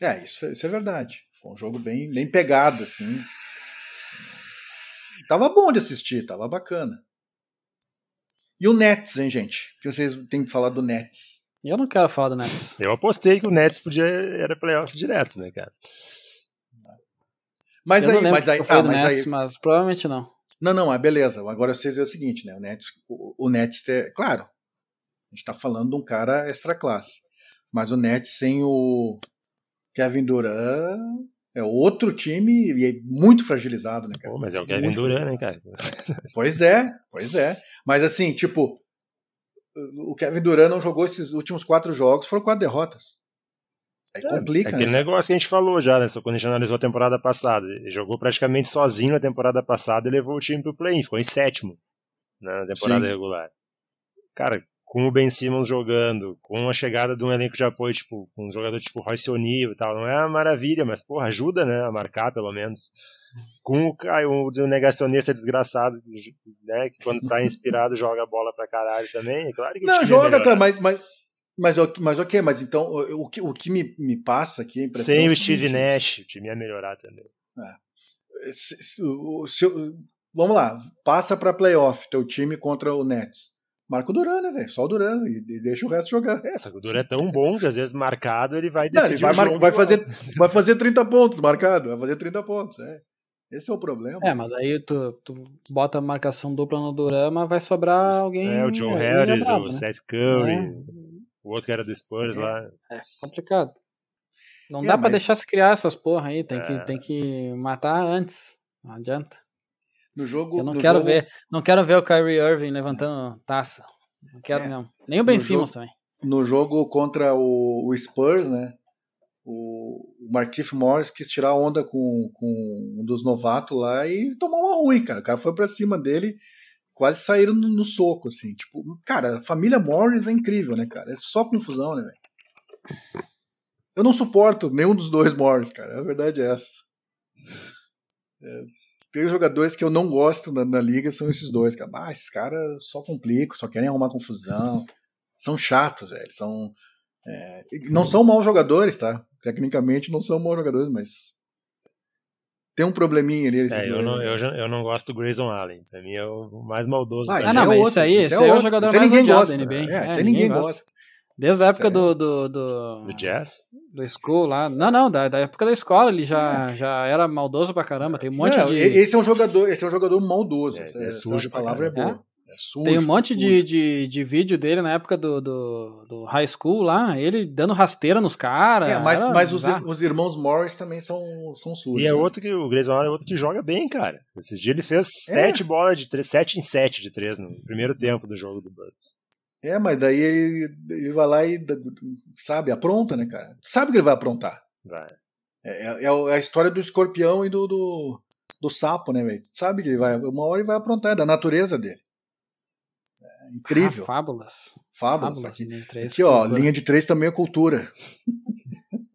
É, isso, isso é verdade. Foi um jogo bem, bem pegado, assim. Tava bom de assistir, tava bacana. E o Nets, hein, gente? O que vocês têm que falar do Nets? Eu não quero falar do Nets. Eu apostei que o Nets podia era playoff direto, né, cara? Mas eu não aí, mas aí, tá, mas Nets, aí. mas provavelmente não. Não, não, é beleza. Agora vocês veem o seguinte, né? O Nets, o, o Nets, é, claro, a gente tá falando de um cara extra classe. Mas o Nets sem o Kevin Durant é outro time e é muito fragilizado, né, cara? Pô, mas é o Kevin Muito Durant, né, cara? Pois é, pois é. Mas assim, tipo, o Kevin Durant não jogou esses últimos quatro jogos, foram quatro derrotas. Aí complica, É aquele né? negócio que a gente falou já, né? Só quando a gente analisou a temporada passada. Ele jogou praticamente sozinho na temporada passada e levou o time pro play-in. Ficou em sétimo na temporada Sim. regular. Cara, com o Ben Simmons jogando, com a chegada de um elenco de apoio, tipo, com um jogador tipo Royce O'Neal e tal, não é uma maravilha, mas, porra, ajuda, né, a marcar, pelo menos. Com o, Caio, o negacionista desgraçado, né, que quando tá inspirado joga a bola pra caralho também, é claro que Não, time joga, é cara, mas, mas, mas, o- mas ok, mas então o, que, o que me, me passa aqui, a impressão Sem é o Steve Nash, o time ia melhorar também. se- se- se o- vamos lá, passa pra playoff, teu time contra o Nets. Marca o Duran, né, velho? Só o Duran e, e deixa o resto jogar. É, só que o Duran é tão bom que às vezes marcado ele vai Não, decidir ele vai, o mar- jogo vai, fazer, vai fazer 30 pontos marcado, vai fazer 30 pontos. É. Esse é o problema. É, mas aí tu, tu bota a marcação dupla no Durama, vai sobrar alguém. É, o Joe aí Harris, é o né? Seth Curry, É. o outro que era do Spurs É. lá. É complicado. Não É, dá pra mas- deixar se criar essas porra aí, tem, É. que, tem que matar antes. Não adianta. No jogo, Eu não quero jogo- ver, não quero ver o Kyrie Irving levantando taça. Não quero É. mesmo. Nem o Ben No Simmons jogo- também. no jogo contra o, o Spurs, né? O, o Morris quis tirar onda com, com um dos novatos lá e tomou uma ruim, cara. O cara foi pra cima dele, quase saíram no, no soco, assim. Tipo, cara, a família Morris é incrível, né, cara? É só confusão, né, velho? Eu não suporto nenhum dos dois Morris, cara. A verdade é essa. É, tem jogadores que eu não gosto na, na liga, são esses dois, cara. Ah, esses caras só complicam, só querem arrumar confusão. São chatos, velho. São. é, não são maus jogadores, tá? Tecnicamente não são maus jogadores, mas. Tem um probleminha ali. É, eu não, eu, já- eu não gosto do Grayson Allen. Pra mim é o mais maldoso. Ah, Ah, não, é mas outro, esse aí, esse esse é aí é o outro. jogador aí mais ninguém gosta. da NBA. É, É, aí ninguém gosta. Desde a época do, do, do, Do Jazz? do school lá. Não, não, da, da época da escola ele já, já era maldoso pra caramba. Tem um monte Não, de. Esse é um jogador, esse é um jogador maldoso. É, essa, é sujo pra palavra é boa. É sujo, Tem um monte de, de, de vídeo dele na época do, do, do high school lá, ele dando rasteira nos caras. É, mas, era mas os, os irmãos Morris também são, são sujos. E é né? outro que o Grayson é outro que joga bem, cara. Esses dias ele fez É. sete bolas de três, sete em sete de três no primeiro tempo do jogo do Bucks. É, mas daí ele, ele vai lá e, sabe, apronta, né, cara? Sabe que ele vai aprontar. Vai. É, é- é a história do escorpião e do, do, do sapo, né, velho? Sabe que ele vai, uma hora ele vai aprontar, é da natureza dele. É incrível. Ah, fábulas. Fábulas. Fábulas. Aqui, linha de três, aqui, ó, cultura. linha de três também é cultura.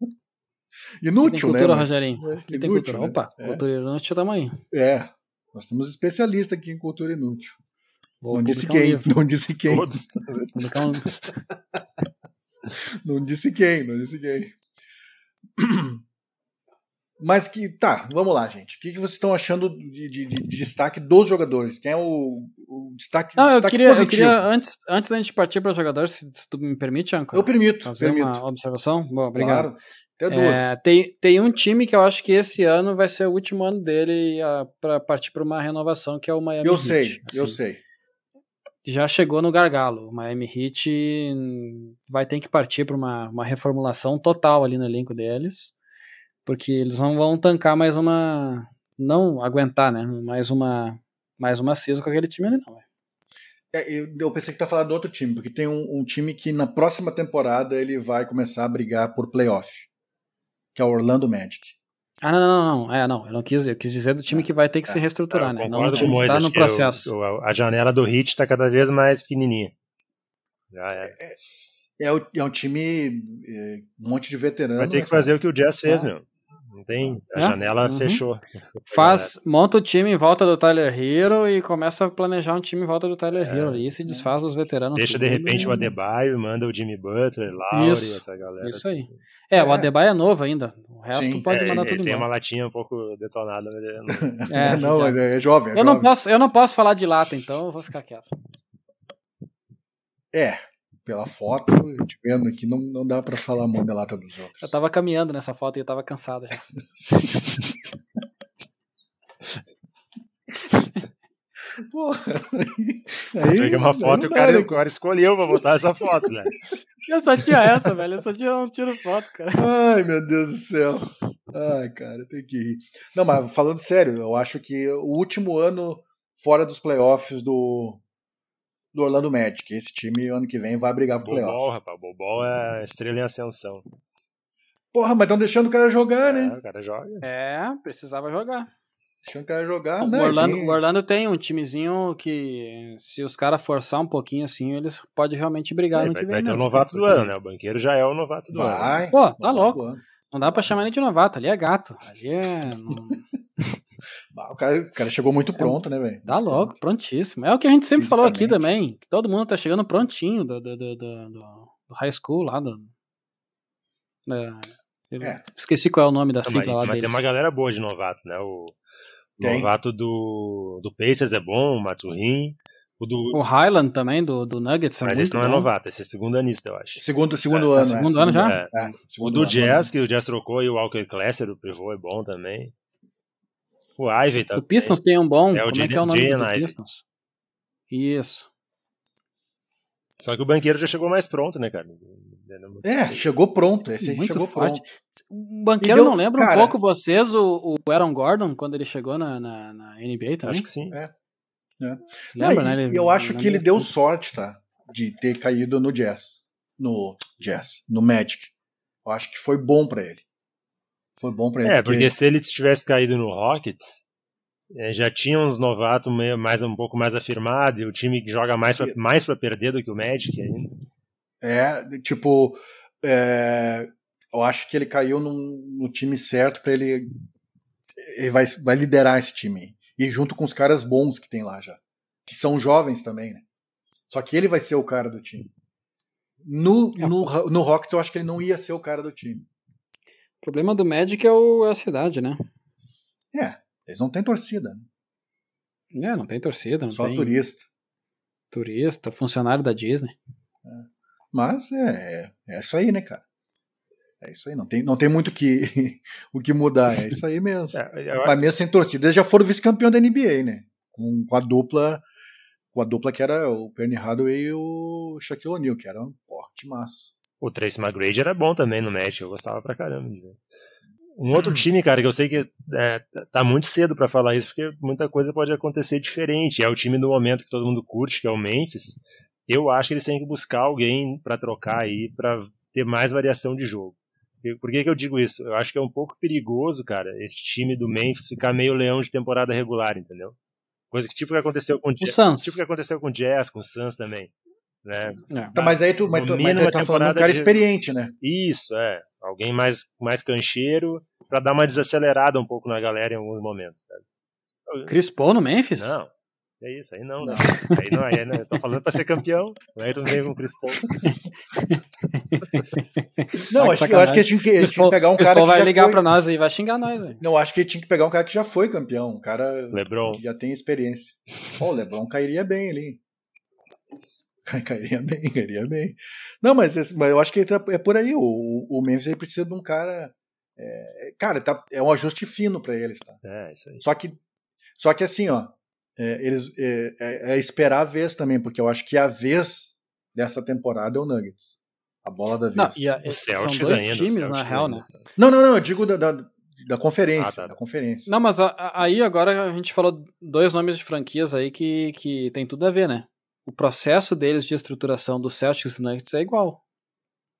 Tem Inútil, cultura, né? mas- Rogerinho. É, inútil, cultura. né? Opa, É. cultura inútil tamanho. É, nós temos especialista aqui em cultura inútil. Vou não disse um quem, livro. não disse quem, Todos. Um- não disse quem, não disse quem. Mas que, tá, vamos lá, gente. O que, que vocês estão achando de, de- de destaque dos jogadores? Quem é o, o destaque, Não, eu destaque queria, eu positivo? queria antes, antes da gente partir para os jogadores, se, se tu me permite, Anco, Eu permito, fazer permito. uma observação. Bom, obrigado. Claro. Até duas. É, tem, tem um time que eu acho que esse ano vai ser o último ano dele para partir para uma renovação, que é o Miami eu Heat. sei, eu assim. sei. Já chegou no gargalo. O Miami Heat vai ter que partir para uma, uma reformulação total ali no elenco deles, porque eles não vão tancar mais uma. Não aguentar, né? Mais uma, mais uma season com aquele time ali, não. É, eu, eu pensei que tá falando do outro time, porque tem um, um time que na próxima temporada ele vai começar a brigar por playoff, que é o Orlando Magic. Ah, não, não, não, não. É, não. Eu não quis, eu quis dizer do time que vai ter que se reestruturar, Eu né? Não com o tá no que eu- processo. eu- a janela do Hit tá cada vez mais pequenininha. Já é. É, o- é um time, é, um monte de veterano. Vai ter né, que fazer cara? o que o Jazz fez, Ah. meu. Não tem. A É? janela Uhum. fechou. Faz, monta o time em volta do Tyler Hero e começa a planejar um time em volta do Tyler É. Hero. E se desfaz dos veteranos. Deixa de repente o e- Adebayo, manda o Jimmy Butler, Lauri, Isso, essa galera. Isso aí. É, o É. Adebayo é novo ainda. O resto Sim. pode É, mandar ele, tudo ele tem uma latinha um pouco detonada, mas não- É, não, mas é, é jovem. é eu, não jovem. posso, eu não posso falar de lata, então eu vou ficar quieto. É, pela foto, te vendo aqui, não, não dá pra falar mal da lata dos outros. Eu tava caminhando nessa foto e eu tava cansado já. Porra. Aí, é uma foto e o cara, o cara escolheu pra botar essa foto, né? Eu só tinha essa, velho. Eu só tinha um tiro foto, cara. Ai, meu Deus do céu. Ai, cara, tem que rir. Não, mas falando sério, eu acho que o último ano fora dos playoffs do, do Orlando Magic, esse time ano que vem vai brigar pro Bobol, playoff. rapaz. Bobol é estrela em ascensão. Porra, mas estão deixando o cara jogar, É, né? o cara joga. É, precisava jogar. Deixando o cara jogar. o, não, Orlando, tem- o Orlando tem um timezinho que, se os caras forçar um pouquinho assim, eles podem realmente brigar É, no vai, que vem. vai ter o novato do ano, né? O banqueiro já é o novato do ano. Vai. Pô, tá louco. Não dá pra chamar ele de novato, ali é gato. Ali é. O cara, o cara chegou muito pronto, né, velho? Dá logo, prontíssimo. É o que a gente sempre falou aqui também. que Todo mundo tá chegando prontinho do, do, do, do- high school lá. Do, eu É. Esqueci qual é o nome da mas, sigla lá mas deles. tem uma galera boa de novato, né? O Tem. novato do, do Pacers é bom, o Maturin. O do. O Highland também, do, do Nuggets. é mas muito esse não é bom. novato, esse é segundo anista, eu acho. Segundo, segundo É, ano. segundo é, ano já? É. É, O do ano. Jazz, que o Jazz trocou, e o Walker Classer, o pivô, é bom também. O Ivy tá O Pistons tem um bom. É o como é é o nome do. Pistons? Isso. Só que o banqueiro já chegou mais pronto, né, cara? É, chegou pronto. Esse Muito chegou forte. pronto. O banqueiro deu- não lembra cara- um pouco vocês, o, o Aaron Gordon, quando ele chegou na, na, na NBA também? Acho que sim. Lembra, Ah, e- né? e eu acho que ele lembra deu tudo. sorte, tá? De ter caído no Jazz. No Jazz. No Magic. Eu acho que foi bom pra ele. Foi bom pra ele. É, porque se ele tivesse caído no Rockets, eh, já tinha uns novatos meio, mais, um pouco mais afirmados, e o time que joga mais pra, mais pra perder do que o Magic ainda. É, tipo, é, eu acho que ele caiu num- no time certo pra ele. Ele vai, vai liderar esse time. E junto com os caras bons que tem lá já. Que são jovens também, né? Só que ele vai ser o cara do time. No, no, no Rockets eu acho que ele não ia ser o cara do time. O problema do Magic é, o, é a cidade, né? É, eles não têm torcida, né? É, não tem torcida, não Só tem turista. turista, funcionário da Disney. Mas é, é, é isso aí, né, cara? É isso aí, não tem, não tem muito que, o que mudar, é isso aí mesmo. É, eu- Mas mesmo sem torcida, eles já foram vice-campeão da NBA, né? Com, com a dupla, com a dupla que era o Penny Hardaway e o Shaquille O'Neal, que era um pô, timaço. O Tracy McGrady era bom também no Magic, eu gostava pra caramba. de ver. Um outro time, cara, que eu sei que é, tá- muito cedo pra falar isso, porque muita coisa pode acontecer diferente. É o time do momento que todo mundo curte, que é o Memphis. Eu acho que eles têm que buscar alguém pra trocar aí, pra ter mais variação de jogo. Por que, que eu digo isso? Eu acho que é um pouco perigoso, cara, esse time do Memphis ficar meio leão de temporada regular, entendeu? Coisa que tipo que aconteceu com o Jazz, tipo que aconteceu com o Jazz, com o Suns também, né? É. Tá, mas aí tu, mas tu, mas tu tá falando de um cara de- experiente, né? Isso, é. Alguém mais, mais cancheiro pra dar uma desacelerada um pouco na galera em alguns momentos, sabe? Chris Paul no Memphis? Não. É isso, aí não, Não. não. Aí não, aí não. Eu tô falando pra ser campeão, aí tu não vem com o Chris Paul. Não, que acho, que- eu acho que ele tinha que, Chris tinha que pegar um Chris cara Paul que vai já ligar foi... pra nós e vai xingar nós, velho. Não, acho que tinha que pegar um cara que já foi campeão, um cara LeBron. que já tem experiência. Pô, o LeBron cairia bem ali. Cairia bem, cairia bem. Não, mas, mas eu acho que tá, é por aí. O, o Memphis ele precisa de um cara. É, cara, tá, é um ajuste fino para eles, tá? É, isso aí. Só que, só que assim, ó, é, eles é, é, é, esperar a vez também, porque eu acho que a vez dessa temporada é o Nuggets. A bola da vez. Não, e a, o Celtics são dois ainda, times, na real, ainda. né? Não, não, não, eu digo da, da, da conferência, ah, tá. da conferência. Não, mas a, a, aí agora a gente falou dois nomes de franquias aí que, que tem tudo a ver, né? O processo deles de estruturação do Celtics e Nuggets é igual.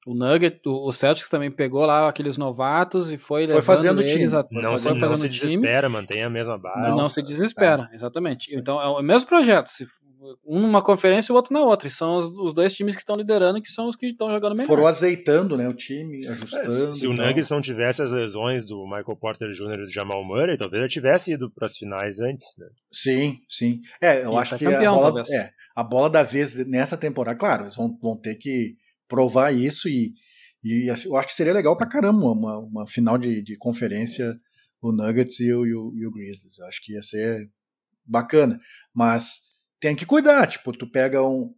O Nugget, o, Celtics também pegou lá aqueles novatos e foi, foi fazendo eles a, não, se, não se desespera, mantém a mesma base. Não, não se desespera, é. exatamente. Então é o mesmo projeto. Se um numa conferência e o outro na outra. E são os, os dois times que estão liderando, que são os que estão jogando melhor. Foram azeitando né, o time, ajustando. É, se, o Nuggets não tivesse as lesões do Michael Porter Jr. e do Jamal Murray, talvez ele tivesse ido para as finais antes. Né? Sim, sim. É, eu e acho tá que campeão, a, bola, é, a bola da vez nessa temporada, claro, eles vão, vão ter que provar isso e, e assim, eu acho que seria legal pra caramba uma, uma final de, de conferência o Nuggets e o, e o, e o Grizzlies. Eu acho que ia ser bacana. Mas tem que cuidar. Tipo, tu pega um,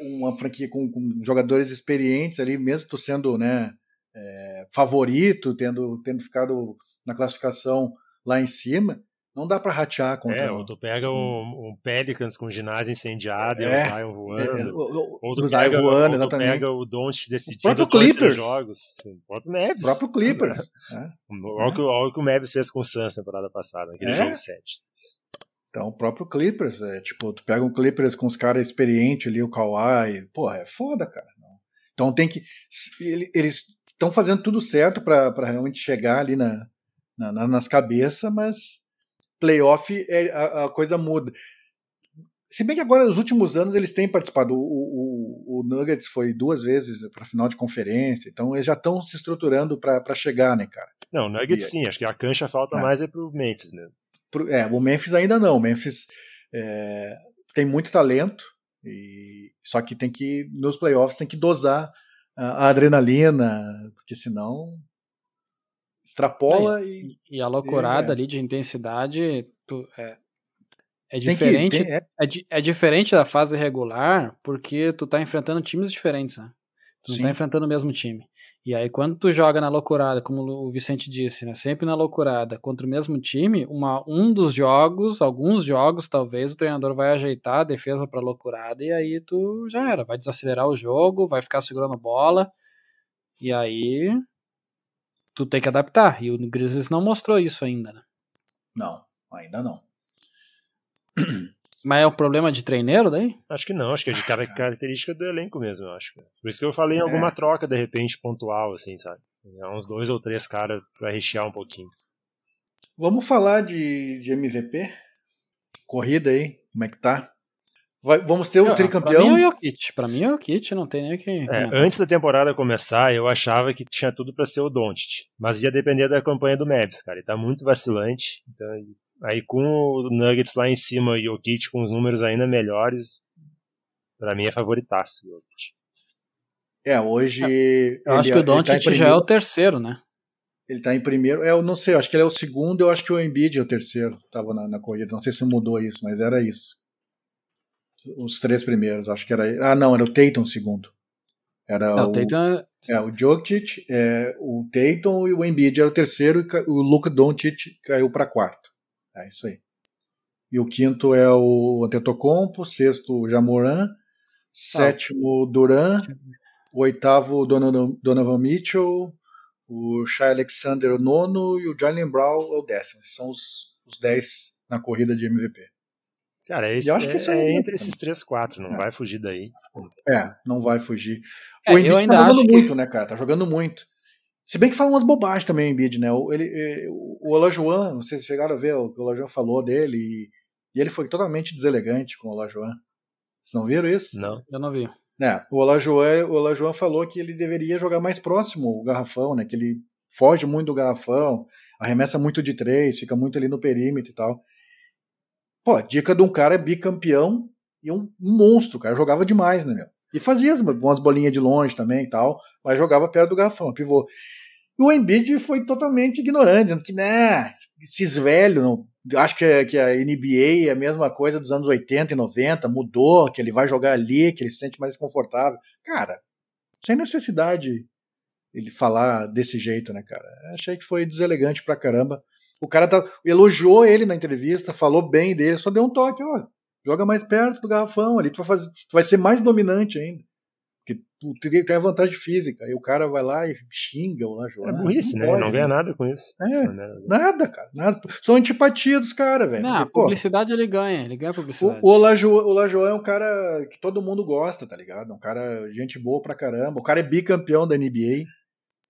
uma franquia com, com, jogadores experientes ali, mesmo tu sendo né, é, favorito, tendo, tendo ficado na classificação lá em cima, não dá para ratear contra. É, ou tu pega um, um Pelicans com ginásio incendiado é, e o Zion voando. É, o, ou tu pega, voando, ou tu pega o Don't decidindo o Clippers. jogos. O próprio. O próprio Clippers. é. Olha, o que, o que o Mavis fez com o Suns na temporada passada, naquele é. jogo 7. Então, o próprio Clippers, é, tipo, tu pega um Clippers com os caras experientes ali, o Kawhi, porra, é foda, cara. Então tem que. Eles estão fazendo tudo certo para realmente chegar ali na, na nas cabeças, mas playoff é, a, a, coisa muda. Se bem que agora, nos últimos anos, eles têm participado. O, o, o Nuggets foi duas vezes para final de conferência, então eles já estão se estruturando para chegar, né, cara? Não, o Nuggets e, sim, acho que a cancha falta é. mais é pro Memphis mesmo. É, o Memphis ainda não. O Memphis é, tem muito talento, e só que tem que, nos playoffs, tem que dosar a, a adrenalina, porque senão extrapola e, e, a loucurada e, ali de intensidade tu, é, é diferente que, tem, é... É, é... diferente da fase regular porque tu tá enfrentando times diferentes né? tu não tá enfrentando o mesmo time e aí, quando tu joga na loucurada, como o Vicente disse, né? Sempre na loucurada, contra o mesmo time, uma, um dos jogos, alguns jogos, talvez, o treinador vai ajeitar a defesa pra loucurada e aí tu já era. Vai desacelerar o jogo, vai ficar segurando bola. E aí. Tu tem que adaptar. E o Grizzlies não mostrou isso ainda, né? Não, ainda não. Mas é o problema de treineiro daí? Acho que não, acho que é de característica do elenco mesmo, eu acho. Por isso que eu falei em alguma é. troca, de repente, pontual, assim, sabe? É uns dois ou três caras pra rechear um pouquinho. Vamos falar de, de MVP? Corrida aí, como é que tá? Vai, vamos ter o um tricampeão? Pra mim é o Jokic, pra mim é o Jokic, não tem nem o que... É, antes da temporada começar, eu achava que tinha tudo para ser o Doncic, mas ia depender da campanha do Mavs, cara, ele tá muito vacilante, então Aí com o Nuggets lá em cima e o Kit com os números ainda melhores, para mim é favoritaço. É, hoje. É, eu acho que o Doncic tá já é o terceiro, né? Ele tá em primeiro. É, eu não sei, eu acho que ele é o segundo, eu acho que o Embiid é o terceiro. Tava na, na corrida. Não sei se mudou isso, mas era isso. Os três primeiros, acho que era. Ah, não, era o Tatum segundo. Era é, o, o Tatum é... é... o Jokic, é, o Tatum e o Embiid era o terceiro e o Luka Doncic caiu para quarto. É isso aí. E o quinto é o Antetokounmpo, sexto o Jamoran, sétimo Duran, o oitavo Donovan Mitchell, o Shai Alexander o nono e o Jalen Brown o décimo. São os, os dez na corrida de MVP. Cara, esse, acho que é, é, entre esses três, quatro, não é. vai fugir daí. É, não vai fugir. É, o Embiid tá jogando muito, que... né, cara? Tá jogando muito. Se bem que fala umas bobagens também o Embiid, né? Ele, eh, o Olajuwon, não sei se chegaram a ver o que o Olajuwon falou dele, e, e ele foi totalmente deselegante com o Olajuwon. Vocês não viram isso? Não, eu não vi. É, o Olajuwon, o Olajuwon falou que ele deveria jogar mais próximo o garrafão, né? Que ele foge muito do garrafão, arremessa muito de três, fica muito ali no perímetro e tal. Pô, dica de um cara bicampeão e um, um monstro, cara. Jogava demais, né, meu? E fazia umas bolinhas de longe também e tal, mas jogava perto do garrafão, pivô. o Embiid foi totalmente ignorante, dizendo que, né, esses velhos, não, acho que, é, que a NBA é a mesma coisa dos anos 80 e 90, mudou, que ele vai jogar ali, que ele se sente mais confortável. Cara, sem necessidade ele falar desse jeito, né, cara? Achei que foi deselegante pra caramba. O cara tá, elogiou ele na entrevista, falou bem dele, só deu um toque, ó, joga mais perto do garrafão ali, tu vai, fazer, tu vai ser mais dominante ainda. Porque tem a vantagem física. Aí o cara vai lá e xinga o Lajoie. É burrice, né? Pode, não ganha né? nada com isso. É, nada, cara. Nada. Só antipatia dos caras, velho. Não, Porque, publicidade pô, ele ganha. Ele ganha publicidade. O, o, Lajoie, o Lajoie é um cara que todo mundo gosta, tá ligado? Um cara, gente boa pra caramba. O cara é bicampeão da NBA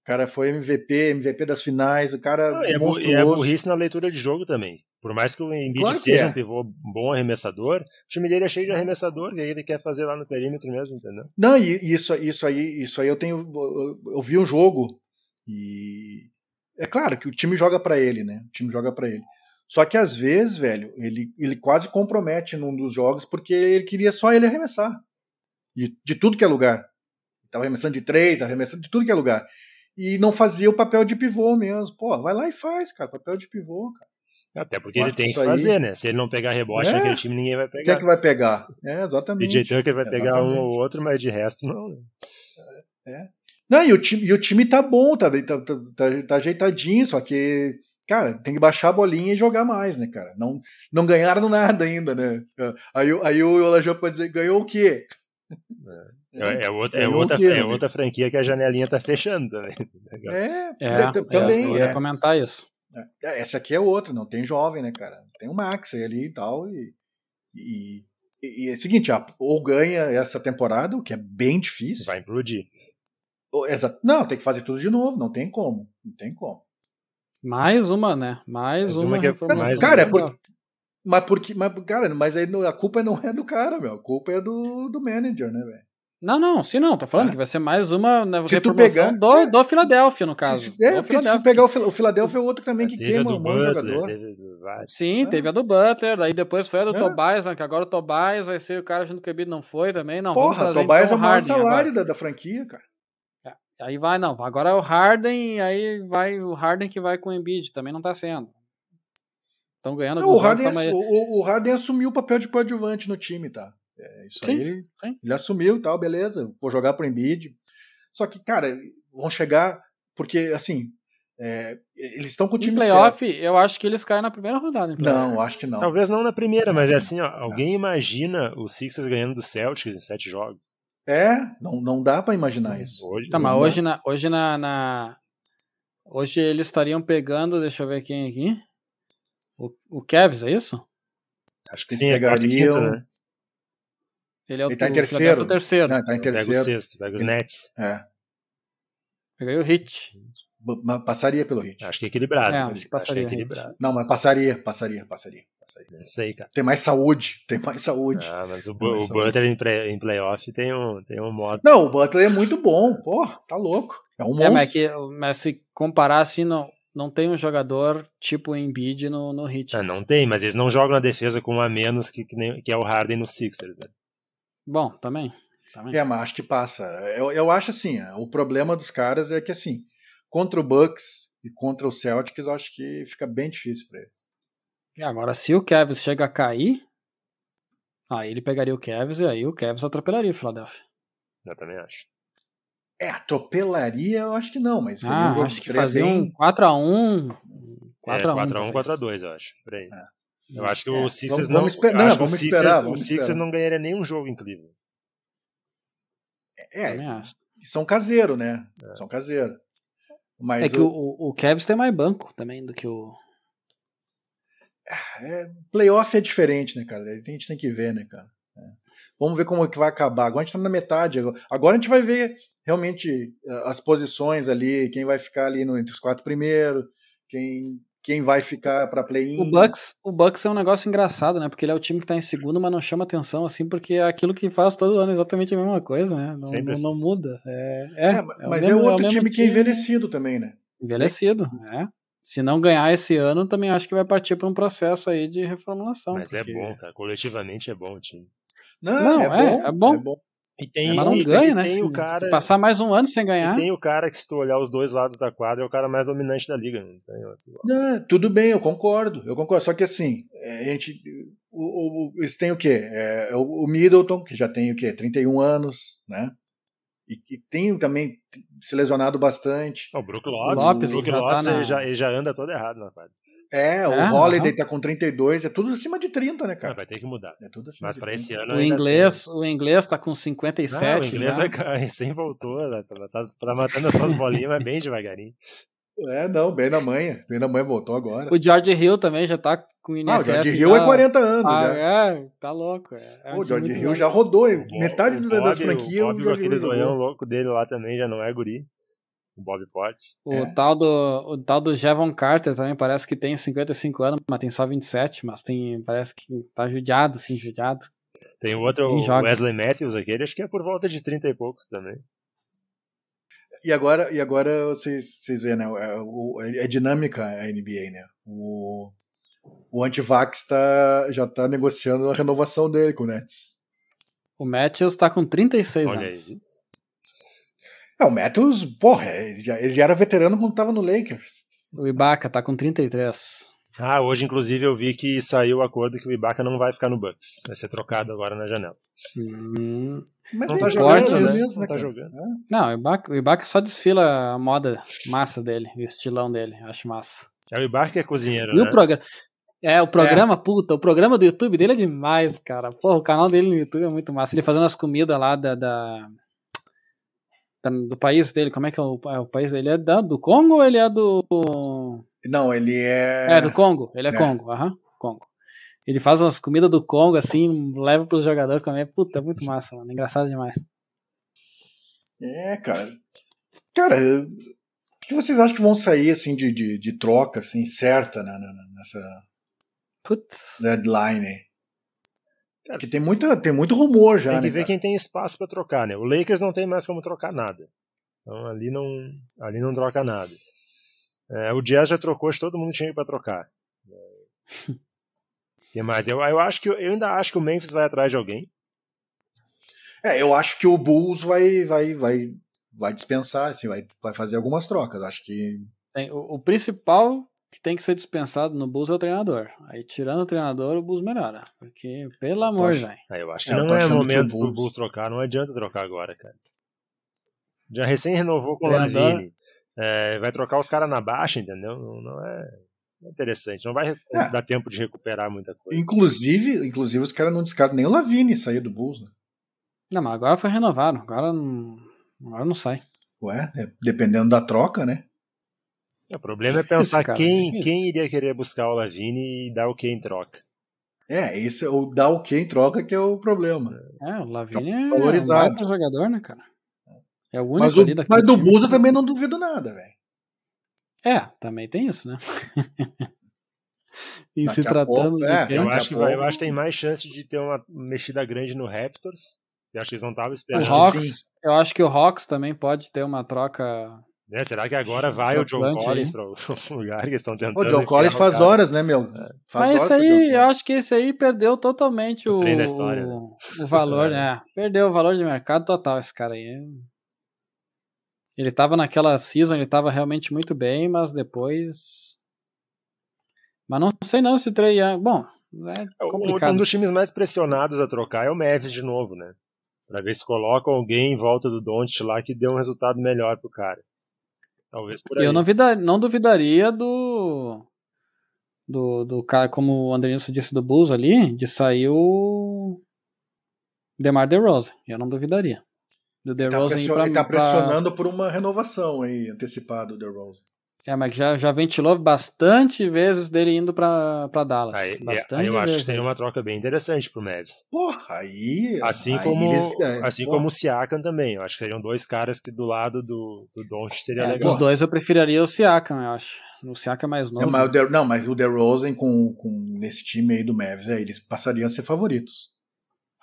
cara foi MVP, MVP das finais, o cara. Não, é, e é burrice na leitura de jogo também. Por mais que o Embiid claro seja é. um pivô bom arremessador, o time dele é cheio de arremessador e aí ele quer fazer lá no perímetro mesmo, entendeu? Não, e isso, isso aí, isso aí eu tenho. Eu vi um jogo e. É claro que o time joga para ele, né? O time joga para ele. Só que às vezes, velho, ele, ele quase compromete num dos jogos porque ele queria só ele arremessar. De, de tudo que é lugar. Tava arremessando de três, arremessando de tudo que é lugar e não fazia o papel de pivô mesmo. Pô, vai lá e faz, cara, papel de pivô, cara. Até porque ele tem que fazer, aí... né? Se ele não pegar rebote é, naquele time, ninguém vai pegar. Quem é que vai pegar? É, exatamente. DJ Tucker vai exatamente. pegar um ou outro, mas de resto não. Né? É. Não, e o time, e o time tá bom, tá, tá, tá, tá ajeitadinho, só que cara, tem que baixar a bolinha e jogar mais, né, cara? Não, não ganharam nada ainda, né? Aí, aí o Olajô pode dizer, ganhou o quê? É. É, é, outra, é, outra, é outra franquia que a janelinha tá fechando também. É, é também. Eu ia comentar isso. É, essa aqui é outra, não tem jovem, né, cara? Tem o Max ali e tal. E, e, e é o seguinte, ou ganha essa temporada, o que é bem difícil. Vai implodir. Ou, não, tem que fazer tudo de novo, não tem como. Não tem como. Mais uma, né? Mais, mais uma. uma que é, mais cara, uma. é porque, mas porque, mas, cara, mas aí a culpa não é do cara, meu. A culpa é do, do manager, né, velho? Não, não, sim, não. Tô falando é. que vai ser mais uma né, reformulação pegar, do, é. do Philadelphia, no caso. É, porque se pegar o, o Philadelphia é outro também que queima um de jogador. Teve sim, é. teve a do Butler, daí depois foi a do é. Tobias, né, que agora o Tobias vai ser o cara junto com o Embiid, não foi também, não. Porra, o Tobias então, é o maior salário da, da, franquia, cara. É, aí vai, não, agora é o Harden, aí vai o Harden que vai com o Embiid, também não tá sendo. Estão ganhando não, o Harden, o, o Harden assumiu o papel de coadjuvante no time, tá? É, isso sim, aí ele, sim. ele assumiu tal, beleza, vou jogar pro Embiid. Só que, cara, vão chegar, porque assim, é, eles estão com o time em playoff, certo. eu acho que eles caem na primeira rodada. Não, acho que não. Talvez não na primeira, mas é assim, ó, alguém imagina os Sixers ganhando do Celtics em sete jogos? É, não, não dá para imaginar isso. Hoje, tá, mas hoje, na, hoje na, na, Hoje eles estariam pegando, deixa eu ver quem aqui. O, o Cavs, é isso? Acho que sim, é quarta e quinta, né? Ele é o ele tá em terceiro. terceiro. Não, tá em terceiro. Pega o sexto, pega o Nets. É. Pegaria o Hit. Passaria pelo Hit. Acho que é equilibrado. É, acho que passaria. Acho que é equilibrado. Não, mas passaria, passaria, passaria. passaria. Não sei, cara. Tem mais saúde, tem mais saúde. Ah, mas o, o Butler em, play, em playoff tem um, tem um modo. Não, o Butler é muito bom. Pô, tá louco. É um monstro. É, mas, que, mas se comparar assim, não, não tem um jogador tipo Embiid no, no Hit. Ah, não tem, mas eles não jogam na defesa com um a menos que, que, nem, que é o Harden no Sixers, né? Bom, também. também. É, mas acho que passa. Eu, eu acho assim, o problema dos caras é que assim, contra o Bucks e contra o Celtics, eu acho que fica bem difícil para eles. E agora, se o Cavs chega a cair, aí ele pegaria o Cavs e aí o Cavs atropelaria o Philadelphia. Eu também acho. É, atropelaria eu acho que não, mas seria ah, um jogo acho que fazer bem... um 4x1. 4x1, 4x1, 4x2, eu acho. Por aí. É. Eu acho que é. o Sixers vamos, não. Vamos esperar, acho vamos o Sixers, esperar, vamos o Sixers esperar. não ganharia nenhum jogo em Cleveland. É, são caseiro, né? É. São caseiro. Mas é que o, o, o Cavs tem mais banco também do que o. É, playoff é diferente, né, cara? A gente tem que ver, né, cara? É. Vamos ver como é que vai acabar. Agora a gente tá na metade. Agora a gente vai ver realmente eh, as posições ali, quem vai ficar ali no, entre os quatro primeiros, quem quem vai ficar para play-in. O Bucks, o Bucks é um negócio engraçado, né? Porque ele é o time que tá em segundo, mas não chama atenção assim, porque é aquilo que faz todo ano exatamente a mesma coisa, né? Não, não, assim. não, muda. É, é, é mas é, é outro é time que é envelhecido também, né? Envelhecido, é. Se não ganhar esse ano, também acho que vai partir para um processo aí de reformulação. Mas é porque... é bom, cara. Coletivamente é bom o time. Não, não é, é, bom, é, bom, é bom. E tem, Mas não e ganha, tem, né? Tem Se, o cara, se passar mais um ano sem ganhar. e tem o cara que, se tu olhar os dois lados da quadra, é o cara mais dominante da liga. Não, tudo bem, eu concordo, eu concordo. Só que assim, é, a gente. O, o, eles têm o quê? É, o, o Middleton, que já tem o quê? 31 anos, né? E, e tem também se lesionado bastante. O Brook Lopes, Lopes o Brook já tá Lopes na- ele, já, ele já anda todo errado na quadra. É, o É, Holiday aham. tá com 32, é tudo acima de 30, né, Ah, cara? vai ter que mudar. É tudo acima Mas para 30. esse ano O inglês, o inglês tá com tem. 57 Não, o inglês já. cair, recém voltou, né? tá, tá, tá matando essas bolinhas, mas bem devagarinho. É, não, bem na manhã. Bem na manhã voltou agora. O George Hill também já tá com o Ah, o. George Hill é 40 anos Ah, já. é, tá louco. É, é o George Hill bom. já rodou. O Metade o do- Bob- das franquias O o Bob com George Hill louco dele lá também já não é guri. O Bob Potts. O, É. tal do, o tal do Jevon Carter também parece que tem 55 anos, mas tem só 27, mas tem, parece que tá judiado, assim, judiado. Tem o outro, o joga? Wesley Matthews, aquele, acho que é por volta de 30 e poucos também. E agora, e agora vocês, vocês veem, né? É, o- é dinâmica a NBA, né? O, o Antivax tá, já tá negociando a renovação dele com o Nets. O Matthews tá com 36 Olha aí. É, o Matthews, porra, ele já, ele já era veterano quando tava no Lakers. O Ibaka tá com 33. Ah, hoje inclusive eu vi que saiu o acordo que o Ibaka não vai ficar no Bucks. Vai ser trocado agora na janela. Hum, Mas Não é tá jogando, né? mesmo, Não tá jogando. É. Não, o Ibaka, o Ibaka só desfila a moda massa dele, o estilão dele, acho massa. É o Ibaka que é cozinheiro, E né? o programa. É, o programa, puta, o programa do YouTube dele é demais, cara. Porra, o canal dele no YouTube é muito massa. Ele fazendo as comidas lá da- da- do país dele. Como é que é o, é o país dele? É da- do Congo ou ele é do. Não, ele é. É, do Congo. Ele é, É. Congo, aham, Congo. Ele faz umas comidas do Congo assim, leva pros jogadores comer. Puta, é muito massa, mano. Engraçado demais. É, cara. Cara, o que vocês acham que vão sair assim de, de, de troca assim certa né, na- na- nessa Putz. deadline? Porque tem, muita, tem muito rumor já, Tem que né? ver cara? quem tem espaço pra trocar, né? O Lakers não tem mais como trocar nada. Então ali não, ali não troca nada. É, o Jazz já trocou, acho que todo mundo tinha pra trocar. É. que mais? Eu, eu, acho que, eu ainda acho que o Memphis vai atrás de alguém. É, eu acho que o Bulls vai, vai, vai, vai dispensar, assim, vai, vai fazer algumas trocas. Acho que. Tem- o, o principal que tem que ser dispensado no Bulls é o treinador. Aí, tirando o treinador, o Bulls melhora. Porque, pelo amor, velho. Aí eu acho que É, não é momento pro Bulls- Bulls trocar, não adianta trocar agora, cara. Já recém renovou com o Lavine. É, vai trocar os caras na baixa, entendeu? Não, não é é interessante. Não vai É. dar tempo de recuperar muita coisa. Inclusive, inclusive os caras não descartam nem o Lavine sair do Bulls, né? Não, mas agora foi renovado. Agora não, agora não sai. Ué, é, dependendo da troca, né? O problema é pensar cara, quem, difícil. quem iria querer buscar o Lavine e dar o que em troca. É, esse é o dar o que em troca que é o problema. É, o Lavigne é valorizado. um jogador, né, cara? É o único Mas, o, ali mas do. Bulls eu também não duvido nada, velho. É, também tem isso, né? e Daqui se tratando pouco, de é, quem? Eu acho, que vai, eu acho que tem mais chance de ter uma mexida grande no Raptors. Eu acho que eles não estavam O esperando. Que Hawks, eu acho que o Hawks também pode ter uma troca. Né? Será que agora vai o John Chocante Collins para o lugar que eles estão tentando? O John Collins o faz cara? horas, né, meu? Faz Mas o John aí, eu acho que esse aí perdeu totalmente o, da história, né? o, o valor, É. né? Perdeu o valor de mercado total esse cara aí. Ele tava naquela season, ele tava realmente muito bem, mas depois. Mas não sei não se o Trey Young. Bom, é Um- complicado. Um dos times mais pressionados a trocar é o Mavis de novo, né? Pra ver se coloca alguém em volta do Doncic lá que dê um resultado melhor pro cara. Talvez por aí. Eu não, vida, não duvidaria do. Do, do cara, como o Andrenilson disse do Bulls ali, de sair o. DeMar DeRozan. Eu não duvidaria. Do Ele tá, DeRozan ir pressio- pra, ele tá pra- pressionando por uma renovação aí, antecipada do DeRozan. É, mas já, já ventilou bastante vezes dele indo pra, pra Dallas. Aí, bastante aí eu acho que vezes. seria uma troca bem interessante pro Mavis. Porra, aí. Assim aí como eles- é, assim porra. como o Siakam também. Eu acho que seriam dois caras que do lado do, do Doncic seria É, legal. dos dois eu preferiria o Siakam, eu acho. O Siakam é mais É, novo. mas o De- não, mas o DeRozan com, com nesse time aí do Mavs, é, eles passariam a ser favoritos.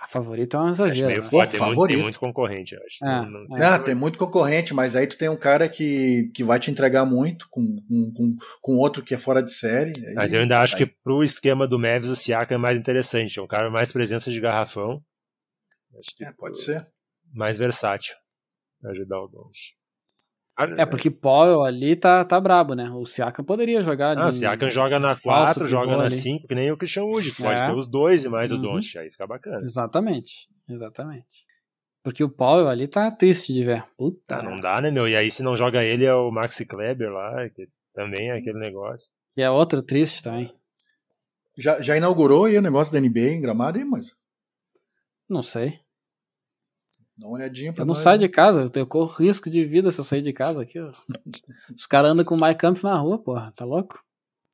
A favorito é um Acho exagero. meio né? tem, muito, favorito. tem muito concorrente, eu acho. É, Não- não- é. Não, tem muito concorrente, mas aí tu tem um cara que, que vai te entregar muito com, com, com, outro que é fora de série. Mas eu ainda acho aí- que pro esquema do Mavis o Siakam é mais interessante. É um cara mais presença de garrafão. Acho que É, pode ser. mais versátil pra ajudar o Doncic. É, porque Powell ali tá, tá brabo, né? O Siakam poderia jogar. Ah, o Siakam joga na 4, joga na 5, que nem o Christian Wood. Pode é. ter os dois e mais uhum. o Doncic, aí fica bacana. Exatamente, exatamente. Porque o Powell ali tá triste de ver. Puta. Ah, não dá, né, meu? E aí se não joga ele é o Maxi Kleber lá, que também é aquele negócio. E é outro triste também. Já, já inaugurou aí o negócio da NBA em Gramado aí, mas? Não sei. Dá uma olhadinha pra Eu não nós, saio né? de casa, eu tenho corro risco de vida se eu sair de casa aqui. Ó. Os caras andam com o Mike Camp na rua, porra, tá louco?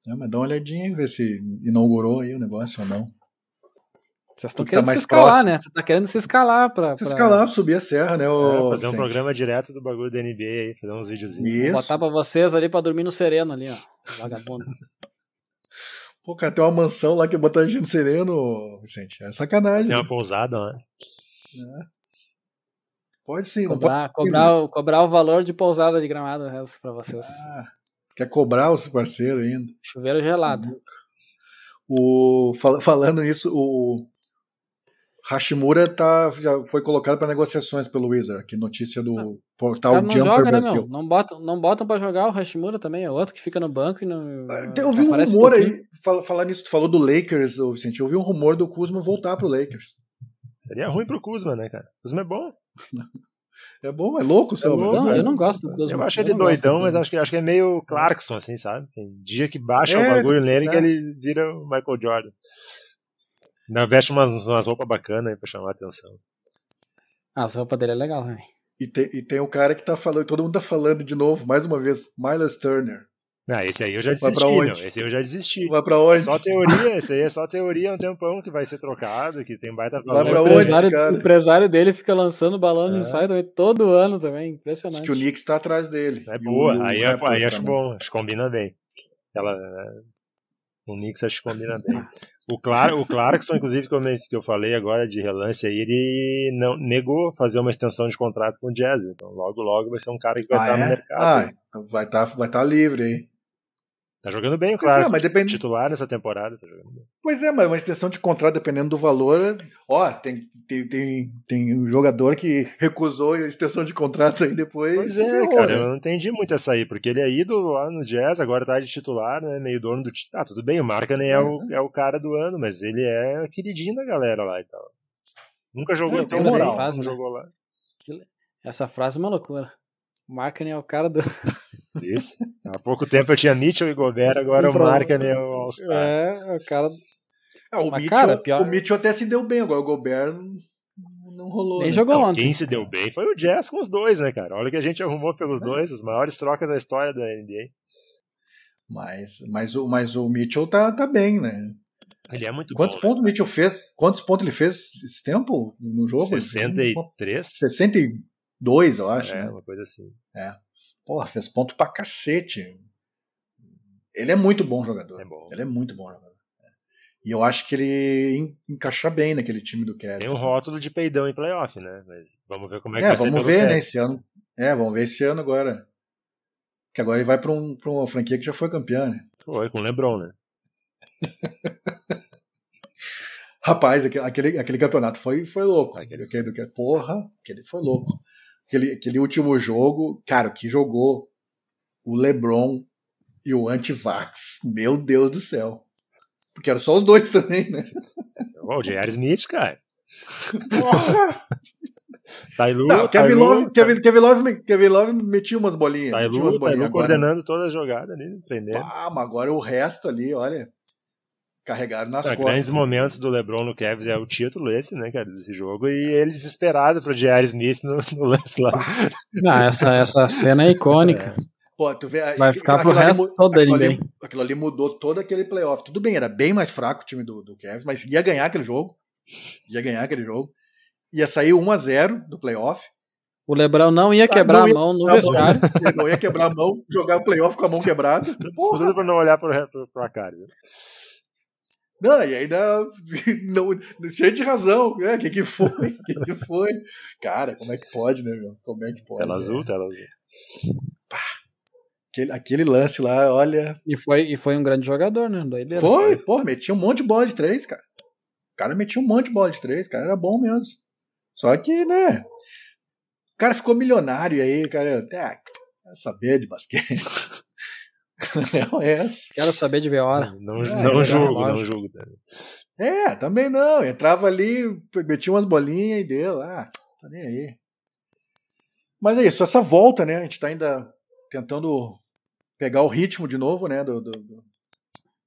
É, mas dá uma olhadinha aí, ver se inaugurou aí o negócio ou não. Vocês estão Tá querendo mais se escalar, próximo. né? Você tá querendo se escalar pra. Se pra- escalar, subir a serra, né? É, ô fazer um programa direto do bagulho da NBA aí, fazer uns videozinhos. Isso. Botar pra vocês ali pra dormir no sereno ali, ó. Vagabundo. Pô, cara, tem uma mansão lá que botar a gente no sereno, Vicente. É sacanagem. Tem uma pousada lá. Pode sim, não pode. Cobrar, cobrar, o- cobrar o valor de pousada de gramado resto pra vocês. Ah, quer cobrar os parceiros ainda. Chuveiro gelado. O, fal- falando nisso, o Hashimura tá, já foi colocado para negociações pelo Wizard. Que notícia do O portal cara não Jumper joga, né, Brasil. meu? Não botam, não botam pra jogar o Hashimura também, é outro que fica no banco e não. Eu vi um rumor pouquinho. aí, fala- falar nisso, tu falou do Lakers, ô Vicente. Eu vi um rumor do Kuzma voltar pro Lakers. Seria ruim pro Kuzma, né, cara? O Kuzma é bom. É bom, é louco, seu louco, Não, né? eu não gosto do Kuzma. Eu acho ele não doidão, do mas acho que, acho que é meio Clarkson, assim, sabe? Tem dia que baixa É, o bagulho nele é. que ele vira o Michael Jordan. Ainda veste umas, umas roupas bacanas aí pra chamar a atenção. Ah, As roupas dele é legal também. E tem, e tem o cara que tá falando, todo mundo tá falando de novo, mais uma vez, Miles Turner. Ah, esse aí eu já Vai desisti, meu. onde? Esse aí eu já desisti. Vai pra É onde? só teoria, esse aí é só teoria há um tempão que vai ser trocado, que tem baita Vai valor. pra o, onde, empresário, cara? o empresário dele fica lançando balão É. também todo ano também. Diz Impressionante. que o Knicks tá atrás dele. É boa, o aí, é- Raptors aí acho também. bom, acho que combina bem. Ela, é, o Knicks acho que combina bem. O, Clar, o Clarkson, inclusive, que eu, men- que eu falei agora de relance aí, ele não, negou fazer uma extensão de contrato com o Jazz. Então logo, logo vai ser um cara que vai Ah, estar é? no mercado. Ah, então vai estar vai tá livre aí. Tá jogando bem o Pois é, mas depende- Titular nessa temporada, tá jogando bem. Pois é, mas uma extensão de contrato, dependendo do valor. Ó, tem, tem, tem, tem um jogador que recusou a extensão de contrato aí depois. Pois é, cara, né? eu não entendi muito essa aí, porque ele é ídolo lá no Jazz, agora tá de titular, né? Meio dono do. Ah, tudo bem, o Markkanen é, o, Uhum. é o cara do ano, mas ele é queridinho da galera lá e tal. Nunca jogou É, em tem tão moral, faz, como né? jogou lá. Essa frase é uma loucura. O Markkinen é o cara do. Isso. Há pouco tempo eu tinha Mitchell e Gobert, agora o Pronto. Markkanen é o All-Star. É, é o cara. Ah, o, Mas, Mitchell, cara, pior- o Mitchell até se deu bem, agora o Gobert não, não rolou. Nem né? jogou Não, ontem. quem se deu bem foi o Jazz com os dois, né, cara? Olha o que a gente arrumou pelos dois, as maiores trocas da história da NBA. Mas, mas, o, mas o Mitchell tá, tá bem, né? Ele é muito Quantos bom. pontos o Mitchell fez? Quantos pontos ele fez esse tempo no jogo? 63? 62, eu acho. É, né? uma coisa assim. Porra, fez ponto pra cacete. Ele é muito bom jogador. É bom. Ele é muito bom jogador. É. E eu acho que ele en- encaixa bem naquele time do Cavs. Tem um rótulo de peidão em playoff, né? Mas vamos ver como é que É, vai ser vamos ver, né, esse ano. É, vamos ver esse ano agora. Que agora ele vai pra, um, pra uma franquia que já foi campeã, né? Foi, com o LeBron, né? Rapaz, aquele, aquele, aquele campeonato foi, foi louco. Aquele que- porra, aquele foi louco. Aquele, aquele último jogo, cara, o que jogou o LeBron e o Antivax. Meu Deus do céu. Porque eram só os dois também, né? Ó, o J.R. Smith, cara. Porra! Tailu, Não, Kevin Tailu, Love, Kevin, Kevin, Love, Kevin Love metia umas bolinhas. metia Tailu, umas bolinhas Tailu agora. coordenando toda a jogada ali, entendeu? Ah, mas agora o resto ali, olha, carregaram nas Ah, costas. grandes momentos do LeBron no Cavs é o título esse, né, cara, desse jogo, e ele desesperado pro J.R. Smith no, no lance lá. Ah, essa, essa cena é icônica. Pô, tu vê, Vai ficar pro aquilo ali resto mu- todo aquilo NBA. ali, aquilo ali mudou todo aquele playoff. Tudo bem, era bem mais fraco o time do, do Cavs, mas ia ganhar aquele jogo. Ia ganhar aquele jogo. Ia sair 1 a 0 do playoff. O Lebrão não ia quebrar não ia a mão no vestiário. Ele não ia quebrar a mão, jogar o playoff com a mão quebrada. Tudo pra não olhar pro, pro placar, viu? Não, e ainda não, cheio de razão. O que, que foi? O que, que foi? Cara, como é que pode, né, meu? Como é que pode? Tela né? azul, tela azul. Aquele, aquele lance lá, olha. E foi, e foi um grande jogador, né? Doideira. Foi, porra, metia um monte de bola de três, cara. O cara metia um monte de bola de três, cara, era bom mesmo. Só que, né? cara ficou milionário aí, cara. Até quero saber de basquete. é essa. Quero saber de ver hora. Não, é, não, julgo, não julgo. É, também não. Entrava ali, metia umas bolinhas e deu. Ah, tá nem aí. Mas é isso, essa volta, né? A gente tá ainda tentando pegar o ritmo de novo, né? Do, do,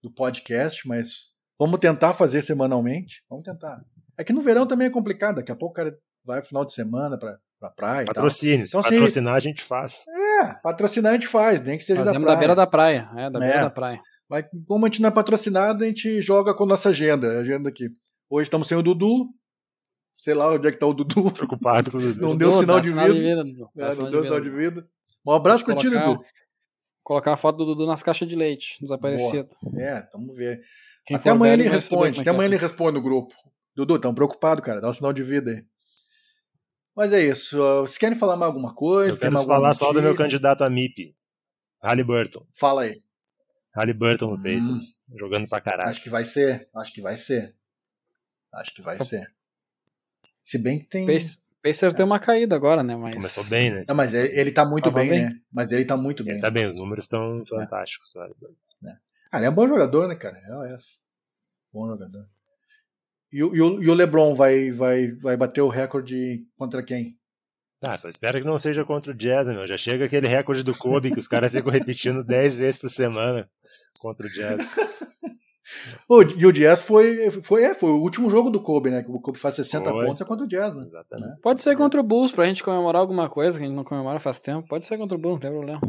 do podcast, mas vamos tentar fazer semanalmente. Vamos tentar. É que no verão também é complicado. Daqui a pouco o cara vai final de semana pra, pra praia. Patrocínio. Se então, patrocinar, se... a gente faz. É, patrocinar a gente faz, nem que seja Fazemos da praia. da beira da praia. É, da beira é. da praia. Mas como a gente não é patrocinado, a gente joga com a nossa agenda. A agenda aqui. Hoje estamos sem o Dudu, Sei lá onde é que tá o Dudu. Preocupado com o Dudu. Não deu Dudu, sinal, de vida. de vida. É, não deu sinal de vida. Um abraço pra ti, Dudu. Colocar a foto do Dudu nas caixas de leite, desaparecido. Boa. É, vamos ver. Quem Até amanhã ele responde. Até amanhã ele responde no grupo. Dudu, tão preocupado, cara. Dá um sinal de vida aí. Mas é isso. Vocês querem falar mais alguma coisa? Eu quero falar notícia? só do meu candidato a MIP. Halliburton. Fala aí. Halliburton no hum. Pacers. Jogando pra caralho. Acho que vai ser. Acho que vai ser. Acho que vai ser. Se bem que tem. Pacers é. deu uma caída agora, né? Mas... Começou bem, né? Não, mas ele, ele tá muito bem, bem, né? Mas ele tá muito bem. Ele tá bem, os números estão é. fantásticos. É. Ah, ele é um bom jogador, né, cara? É essa. Bom jogador. E, e, o, e o LeBron vai, vai, vai bater o recorde contra quem? Ah, só espero que não seja contra o Jazz, meu. Já chega aquele recorde do Kobe que os caras ficam repetindo 10 vezes por semana contra o Jazz. O, e o Jazz foi, foi, é, foi o último jogo do Kobe, né? Que o Kobe faz 60 foi. pontos é contra o Jazz, né? Exatamente. Pode ser contra o Bulls, pra gente comemorar alguma coisa que a gente não comemora faz tempo. Pode ser contra o Bulls, não tem problema.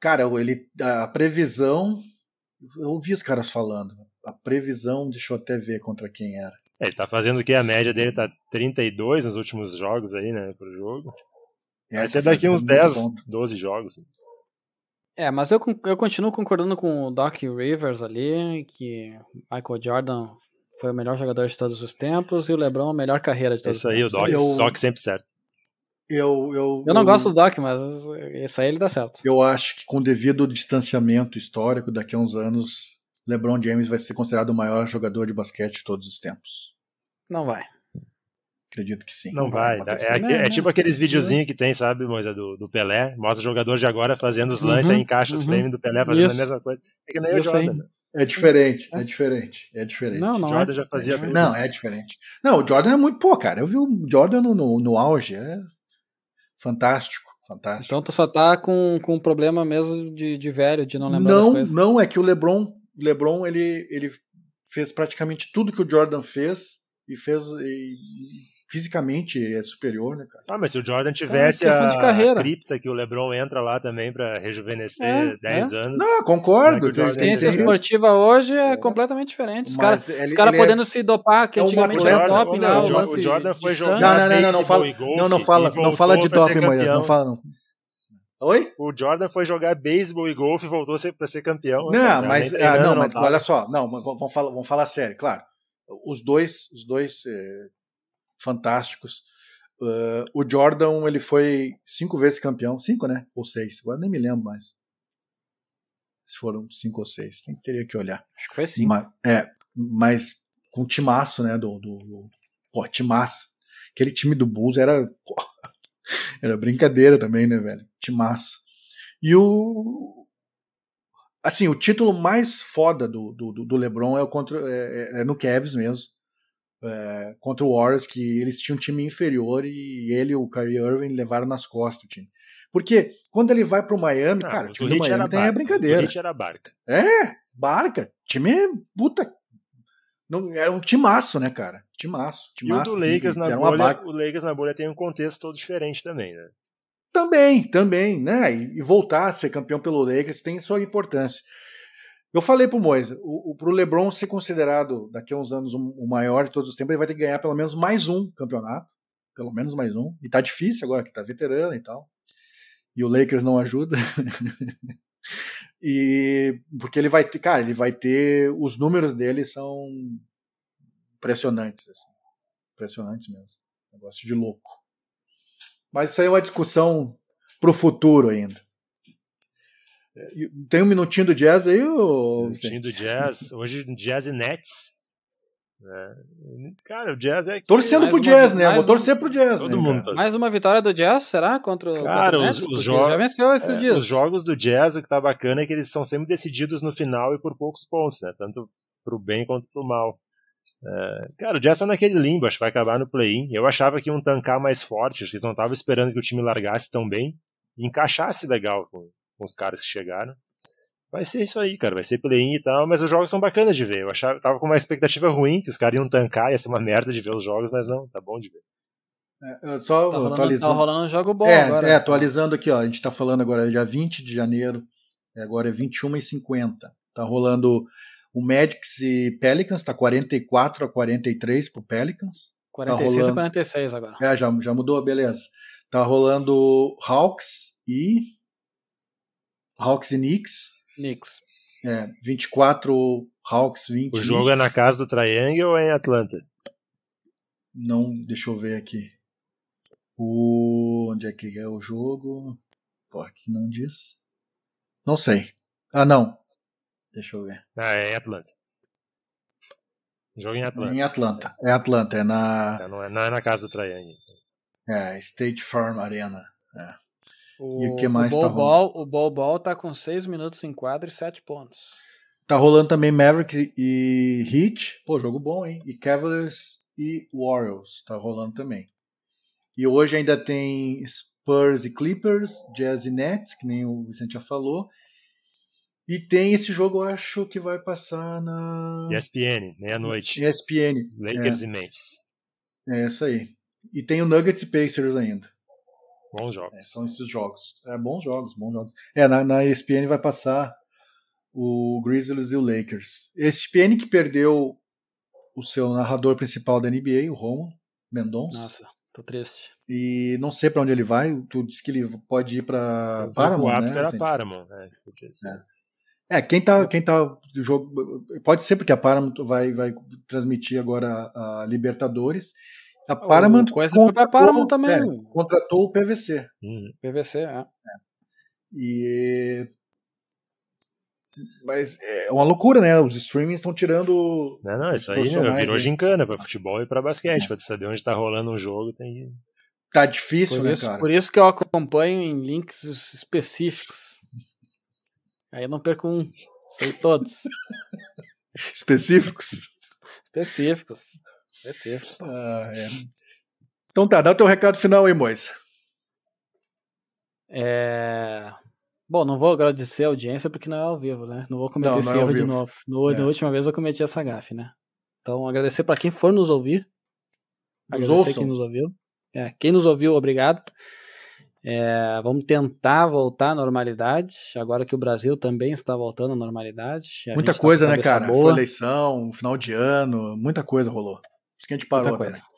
Cara, ele, a previsão. Eu ouvi os caras falando. A previsão, deixa eu até ver contra quem era. É, ele tá fazendo o que? A média dele tá 32 nos últimos jogos aí, né? Pro jogo. É, Vai ser daqui uns 10, 12 jogos. É, mas eu, eu continuo concordando com o Doc Rivers ali, que Michael Jordan foi o melhor jogador de todos os tempos e o LeBron a melhor carreira de todos Isso aí, o Doc, eu, Doc sempre certo. Eu, eu, eu não eu, gosto do Doc, mas isso aí ele dá certo. Eu acho que com devido distanciamento histórico, daqui a uns anos, LeBron James vai ser considerado o maior jogador de basquete de todos os tempos. Não vai. Acredito que sim. Não, vai. é, é, é, tipo aqueles videozinhos que tem, sabe, Moisa, do, do Pelé. Mostra o jogador de agora fazendo os lances, uhum, aí encaixa os uhum. frames do Pelé fazendo Isso. a mesma coisa. É que nem Isso o Jordan. Né? É diferente, é diferente, é diferente. Não, não o Jordan é. já fazia. É não, é diferente. Não, o Jordan é muito. Pô, cara, eu vi o Jordan no, no, no auge. É fantástico. Fantástico. Então tu só tá com, com um problema mesmo de, de velho, de não lembrar Não, das coisas. não, é que o LeBron, LeBron ele, ele fez praticamente tudo que o Jordan fez e fez e, fisicamente é superior, né, cara? Ah, mas se o Jordan tivesse é a, cripta que o LeBron entra lá também para rejuvenescer é, 10 é. anos. Não, concordo. A ciência esportiva hoje é, é, completamente diferente. Os caras cara é podendo se dopar, que é antigamente era top, né? O, o Jordan foi jogar não, não, não, não, fala, não, não fala, não fala de doping, Moisés, não fala não. Oi? O Jordan foi jogar beisebol e golfe e voltou para ser campeão. Não, cara, mas, ah, não, mas olha só, não, vamos falar, vamos falar sério, claro. Os dois, os dois eh, fantásticos. Uh, o Jordan ele foi cinco vezes campeão, cinco, né? Ou seis, agora nem me lembro mais. Se foram cinco ou seis, tem, teria que olhar. Acho que foi cinco. Mas, é, mas com o timaço, né? Do, do, do pô, timaço. Aquele time do Bulls era, pô, era brincadeira também, né, velho? Timaço. E o. Assim, o título mais foda do, do, do LeBron é, o contra, é, é no Cavs mesmo é, contra o Warriors, que eles tinham um time inferior e ele e o Kyrie Irving levaram nas costas o time. Porque quando ele vai pro Miami, cara, o time do Miami era tem barca, a brincadeira. O era barca. É, barca. Time puta. Não, era um timaço, né, cara? Timaço. timaço e o do Lakers assim, na bolha, o Lakers na bolha tem um contexto todo diferente também, né? Também, também, né? E, e voltar a ser campeão pelo Lakers tem sua importância. Eu falei pro Moisa, o, o, pro LeBron ser considerado daqui a uns anos o, o, maior de todos os tempos, ele vai ter que ganhar pelo menos mais um campeonato. Pelo menos mais um. E tá difícil agora, que tá veterano e tal. E o Lakers não ajuda. e porque ele vai ter, cara, ele vai ter. Os números dele são impressionantes. Assim. Impressionantes mesmo. Negócio de louco. Mas isso aí é uma discussão pro futuro ainda. Tem um minutinho do jazz aí? Ou... Minutinho do jazz. Hoje, Jazz e Nets. É. Cara, o Jazz é. Torcendo pro Jazz, né? Vou torcer pro Jazz. Todo né, mundo cara? Mais uma vitória do Jazz, será? Contra, Cara, contra o os- Nets? os Porque jogos- Já venceu esses É, dias. Os jogos do Jazz, o que tá bacana é que eles são sempre decididos no final e por poucos pontos, né? Tanto pro bem quanto pro mal. É, cara, o Jazz tá naquele limbo, acho que vai acabar no play-in. Eu achava que iam tancar mais forte, acho que eles não estavam esperando que o time largasse tão bem e encaixasse legal com, com os caras que chegaram. Vai ser isso aí, cara. Vai ser play-in e tal, mas os jogos são bacanas de ver. Eu achava, tava com uma expectativa ruim que os caras iam tancar, ia ser uma merda de ver os jogos, mas não, tá bom de ver. É, Só Tá rolando, tá atualizando. rolando um jogo bom é, agora. é, atualizando aqui, ó. A gente tá falando agora, dia 20 de janeiro. é, Agora é 21 e 50. Tá rolando o Magics e Pelicans, tá 44 a 43 pro Pelicans. 46 a rolando. 46 agora. É, já, já mudou, beleza. Tá rolando Hawks e. Hawks e Knicks. Knicks. É, 24 Hawks, 20 O jogo é na Knicks. casa do Triangle ou é em Atlanta? Não, deixa eu ver aqui. O onde é que é o jogo? Pô, aqui não diz. Não sei. Ah, não. Deixa eu ver. Ah, é em Atlanta. Jogo em É Atlanta. em Atlanta. É Atlanta, é na Tá, não, é, não é na casa do Triangle. é, State Farm Arena. O, E o que mais o tá Bol o Bol Ball tá com 6 minutos em quadra e 7 pontos. Tá rolando também Maverick e Heat. Pô, jogo bom, hein? E Cavaliers e Warriors. Tá rolando também. E hoje ainda tem Spurs e Clippers, Jazz e Nets, que nem o Vicente já falou. E tem esse jogo, eu acho que vai passar na ESPN, meia-noite. ESPN. Lakers e Memphis. É isso aí. E tem o Nuggets e Pacers ainda. Bons É, jogos. são esses jogos. É, bons jogos, bons jogos. É, na, na ESPN vai passar o Grizzlies e o Lakers. ESPN que perdeu o seu narrador principal da NBA, o Romulo Mendonça. Nossa, tô triste. E não sei pra onde ele vai. Tu disse que ele pode ir pra Eu vi Paramount, né? que era Vicente? Paramount. Podia ser. É, quem tá, quem tá do jogo pode ser porque a Paramount vai, vai transmitir agora a Libertadores. A Paramount O coisa foi pra Paramount também. é, contratou o PVC. Uhum. PVC, é. E mas é uma loucura, né? Os streamings estão tirando Não, não, isso aí né, virou gincana pra futebol e pra basquete. Pra tu saber onde tá rolando um jogo, tem tá difícil, Por né, isso, cara? por isso que eu acompanho em links específicos. Aí eu não perco um. Sei todos. Específicos. Específicos. Ah, é. Então tá, dá o teu recado final aí, Mois. É... Bom, não vou agradecer a audiência porque não é ao vivo, né? Não vou cometer Não, esse não é erro de novo. No, É. Na última vez eu cometi essa gafe, né? Então, agradecer para quem for nos ouvir. Nos Agradecer ouçam. quem nos ouviu. É, quem nos ouviu, obrigado. É, vamos tentar voltar à normalidade, agora que o Brasil também está voltando à normalidade. A Muita tá coisa, a né, cara? boa, Foi eleição, final de ano, muita coisa rolou. Isso que a gente parou muita coisa. também.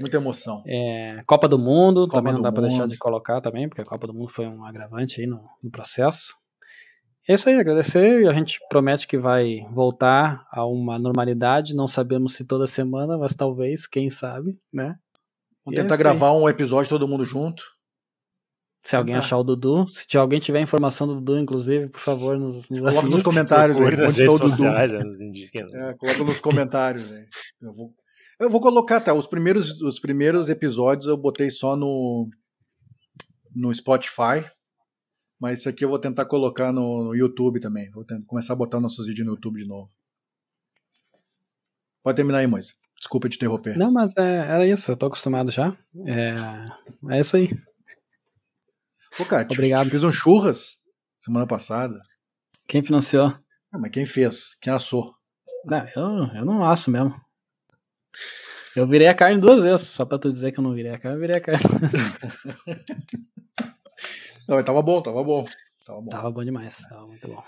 Muita emoção. É, Copa do Mundo, Copa também não dá para deixar de colocar também, porque a Copa do Mundo foi um agravante aí no, no processo. É isso aí, agradecer e a gente promete que vai voltar a uma normalidade, não sabemos se toda semana, mas talvez, quem sabe, né? Vamos é tentar gravar um episódio todo mundo junto. Se alguém Tentar. achar o Dudu, se tiver alguém tiver informação do Dudu, inclusive, por favor, nos, nos Coloca nos comentários aí. Onde está o redes Dudu? sociais, nos né? É, coloca nos comentários aí. Eu vou, eu vou colocar, tá? Os primeiros, os primeiros episódios eu botei só no, no Spotify. Mas isso aqui eu vou tentar colocar no, no YouTube também. Vou tentar, começar a botar nossos vídeos no YouTube de novo. Pode terminar aí, Moisa. Desculpa te interromper. Não, mas é, era isso, eu tô acostumado já. É, é isso aí. Pô, cara, te- Obrigado. te fiz um churras semana passada. Quem financiou? Ah, mas quem fez? Quem assou? Não, eu, eu não asso mesmo. Eu virei a carne duas vezes, só pra tu dizer que eu não virei a carne, eu virei a carne. Não, mas tava bom, tava bom. Tava bom. Tava bom demais, tava muito bom.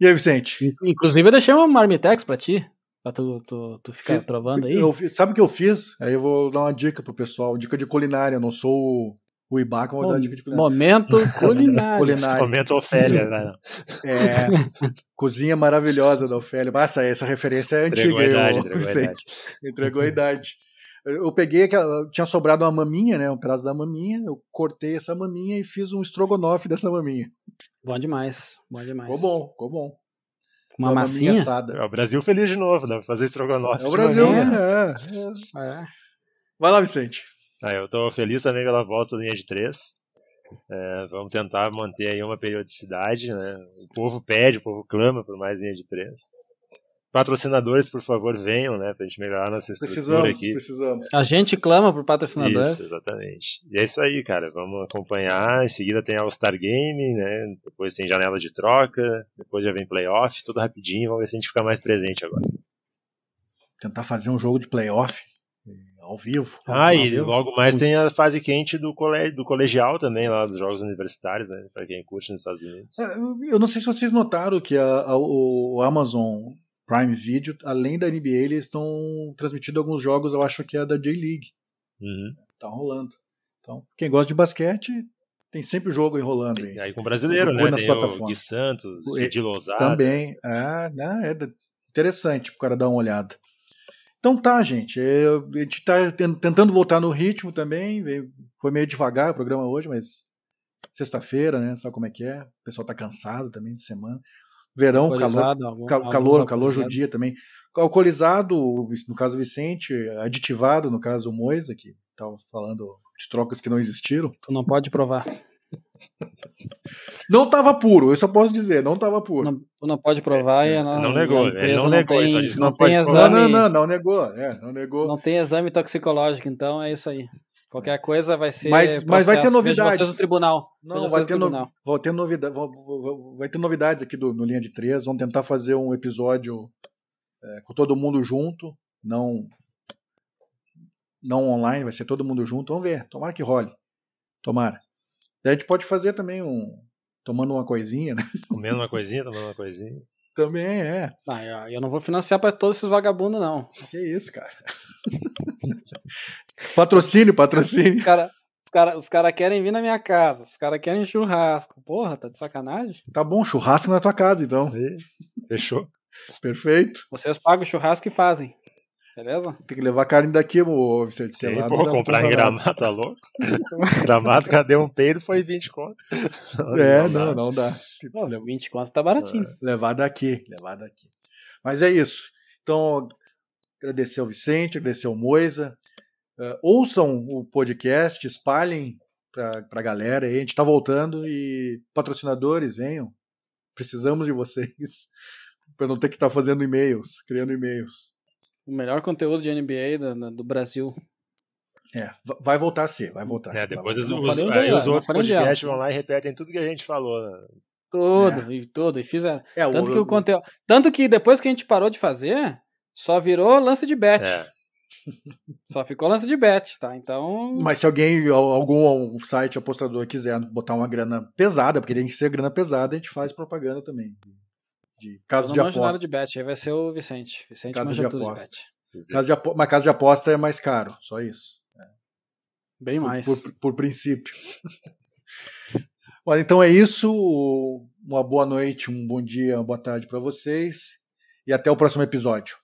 E aí, Vicente? In- Inclusive eu deixei uma marmitex pra ti, pra tu, tu, tu ficar Fiz- trovando aí. Eu sabe o que eu fiz? Aí eu vou dar uma dica pro pessoal. Dica de culinária. Eu não sou o, mas vou dar uma dica de culinária. Momento culinário. Culinária. Momento Ofélia, né? É, cozinha maravilhosa da Ofélia. Nossa, essa referência é antiga. Entregou a idade, eu- entregou a Vicente. idade. Entregou a idade. Eu peguei aquela. Tinha sobrado uma maminha, né? Um pedaço da maminha. Eu cortei essa maminha e fiz um estrogonofe dessa maminha. Bom demais, bom demais. Ficou bom, ficou bom. Uma massinha? assada. É o Brasil feliz de novo, dá pra fazer estrogonofe. É o Brasil, né? É, é. Vai lá, Vicente. Ah, eu tô feliz também pela volta da linha de três. É, vamos tentar manter aí uma periodicidade, né? O povo pede, o povo clama por mais linha de três. Patrocinadores, por favor, venham, né? Pra gente melhorar nossa estrutura Precisamos, aqui. precisamos. A gente clama por patrocinadores. Isso, exatamente. E é isso aí, cara. Vamos acompanhar. Em seguida tem All-Star Game, né? Depois tem janela de troca. Depois já vem playoff, tudo rapidinho. Vamos ver se a gente fica mais presente agora. Tentar fazer um jogo de playoff ao vivo. Ah, Ao e vivo. logo mais tem a fase quente do, cole... do colegial também, lá dos jogos universitários, né? Pra quem curte nos Estados Unidos. É, Eu não sei se vocês notaram que a- a- o Amazon Prime Video, além da NBA, eles estão transmitindo alguns jogos, eu acho que é da J-League. Uhum. Tá rolando. Então, quem gosta de basquete, tem sempre o jogo enrolando aí. E aí com o brasileiro, né? nas Tem o. Gui Santos, O- Didi Lousada. Também. Ah, né, é interessante pro cara dar uma olhada. Então tá, gente. é, a gente tá ten- tentando voltar no ritmo também. Foi meio devagar o programa hoje, mas sexta-feira, né? Sabe como é que é? O pessoal tá cansado também de semana. Verão, calor, algum- calor, calor alcoolizados. judia também. Alcoolizado, no caso Vicente, aditivado, no caso Moisa, que estava falando de trocas que não existiram. Tu não pode provar. Não estava puro, eu só posso dizer, não estava puro. Não, tu não pode provar e a Não no- negou, a ele empresa não negou, tem, só disse não não pode tem provar. não, exame, não, não, não negou, é, não negou. não tem exame toxicológico, então é isso aí. Qualquer coisa vai ser. Mas- mas vai ter novidades. vocês no tribunal. Não, vai vocês ter, no, tribunal. vai, ter novida, vai, vai- vai ter novidades aqui do, no Linha de Três. Vamos tentar fazer um episódio é, com todo mundo junto, não não online, vai ser todo mundo junto. Vamos ver, tomara que role. Tomara. Daí a gente pode fazer também um. Tomando uma coisinha, né? Comendo uma coisinha, tomando uma coisinha. Também é. Ah, eu- eu não vou financiar pra todos esses vagabundos, não. Que isso, cara. patrocínio, patrocínio. Os caras os cara, os cara querem vir na minha casa, os caras querem churrasco. Porra, tá de sacanagem? Tá bom, churrasco na tua casa, então. E Fechou? Perfeito. Vocês pagam o churrasco e fazem. Beleza? Tem que levar carne daqui, ô Vicente. Sei lá, pô, não dá comprar em pra gramado, tá louco? gramado, cadê um peido? Foi 20 conto. É, dá. não, não dá. Pô, 20 conto tá baratinho. Levar daqui, levar daqui. Mas é isso. Então, agradecer ao Vicente, agradecer ao Moisa. Eh, ouçam o podcast, espalhem para a galera aí. A gente está voltando e patrocinadores, venham. Precisamos de vocês para não ter que estar fazendo e-mails, criando e-mails. O melhor conteúdo de NBA do, do Brasil. É, va- vai voltar a ser, vai voltar. É, depois os, os- aí os outros podcasts vão lá e repetem tudo que a gente falou. né? Tudo, e tudo, e fizeram. É, o- Tanto que o conteúdo. Tanto que depois que a gente parou de fazer, só virou lance de bet. É. Só ficou lance de bet, tá? Então. Mas se alguém, al- algum site apostador quiser botar uma grana pesada, porque tem que ser grana pesada, a gente faz propaganda também. De de aposta. de bet, aí vai ser o Vicente. Vicente Casa de aposta. de. Casa de apo... Mas casa de aposta é mais caro, só isso. Bem Por- mais. Por, por princípio. Olha, então é isso. Uma boa noite, um bom dia, uma boa tarde para vocês. E até o próximo episódio.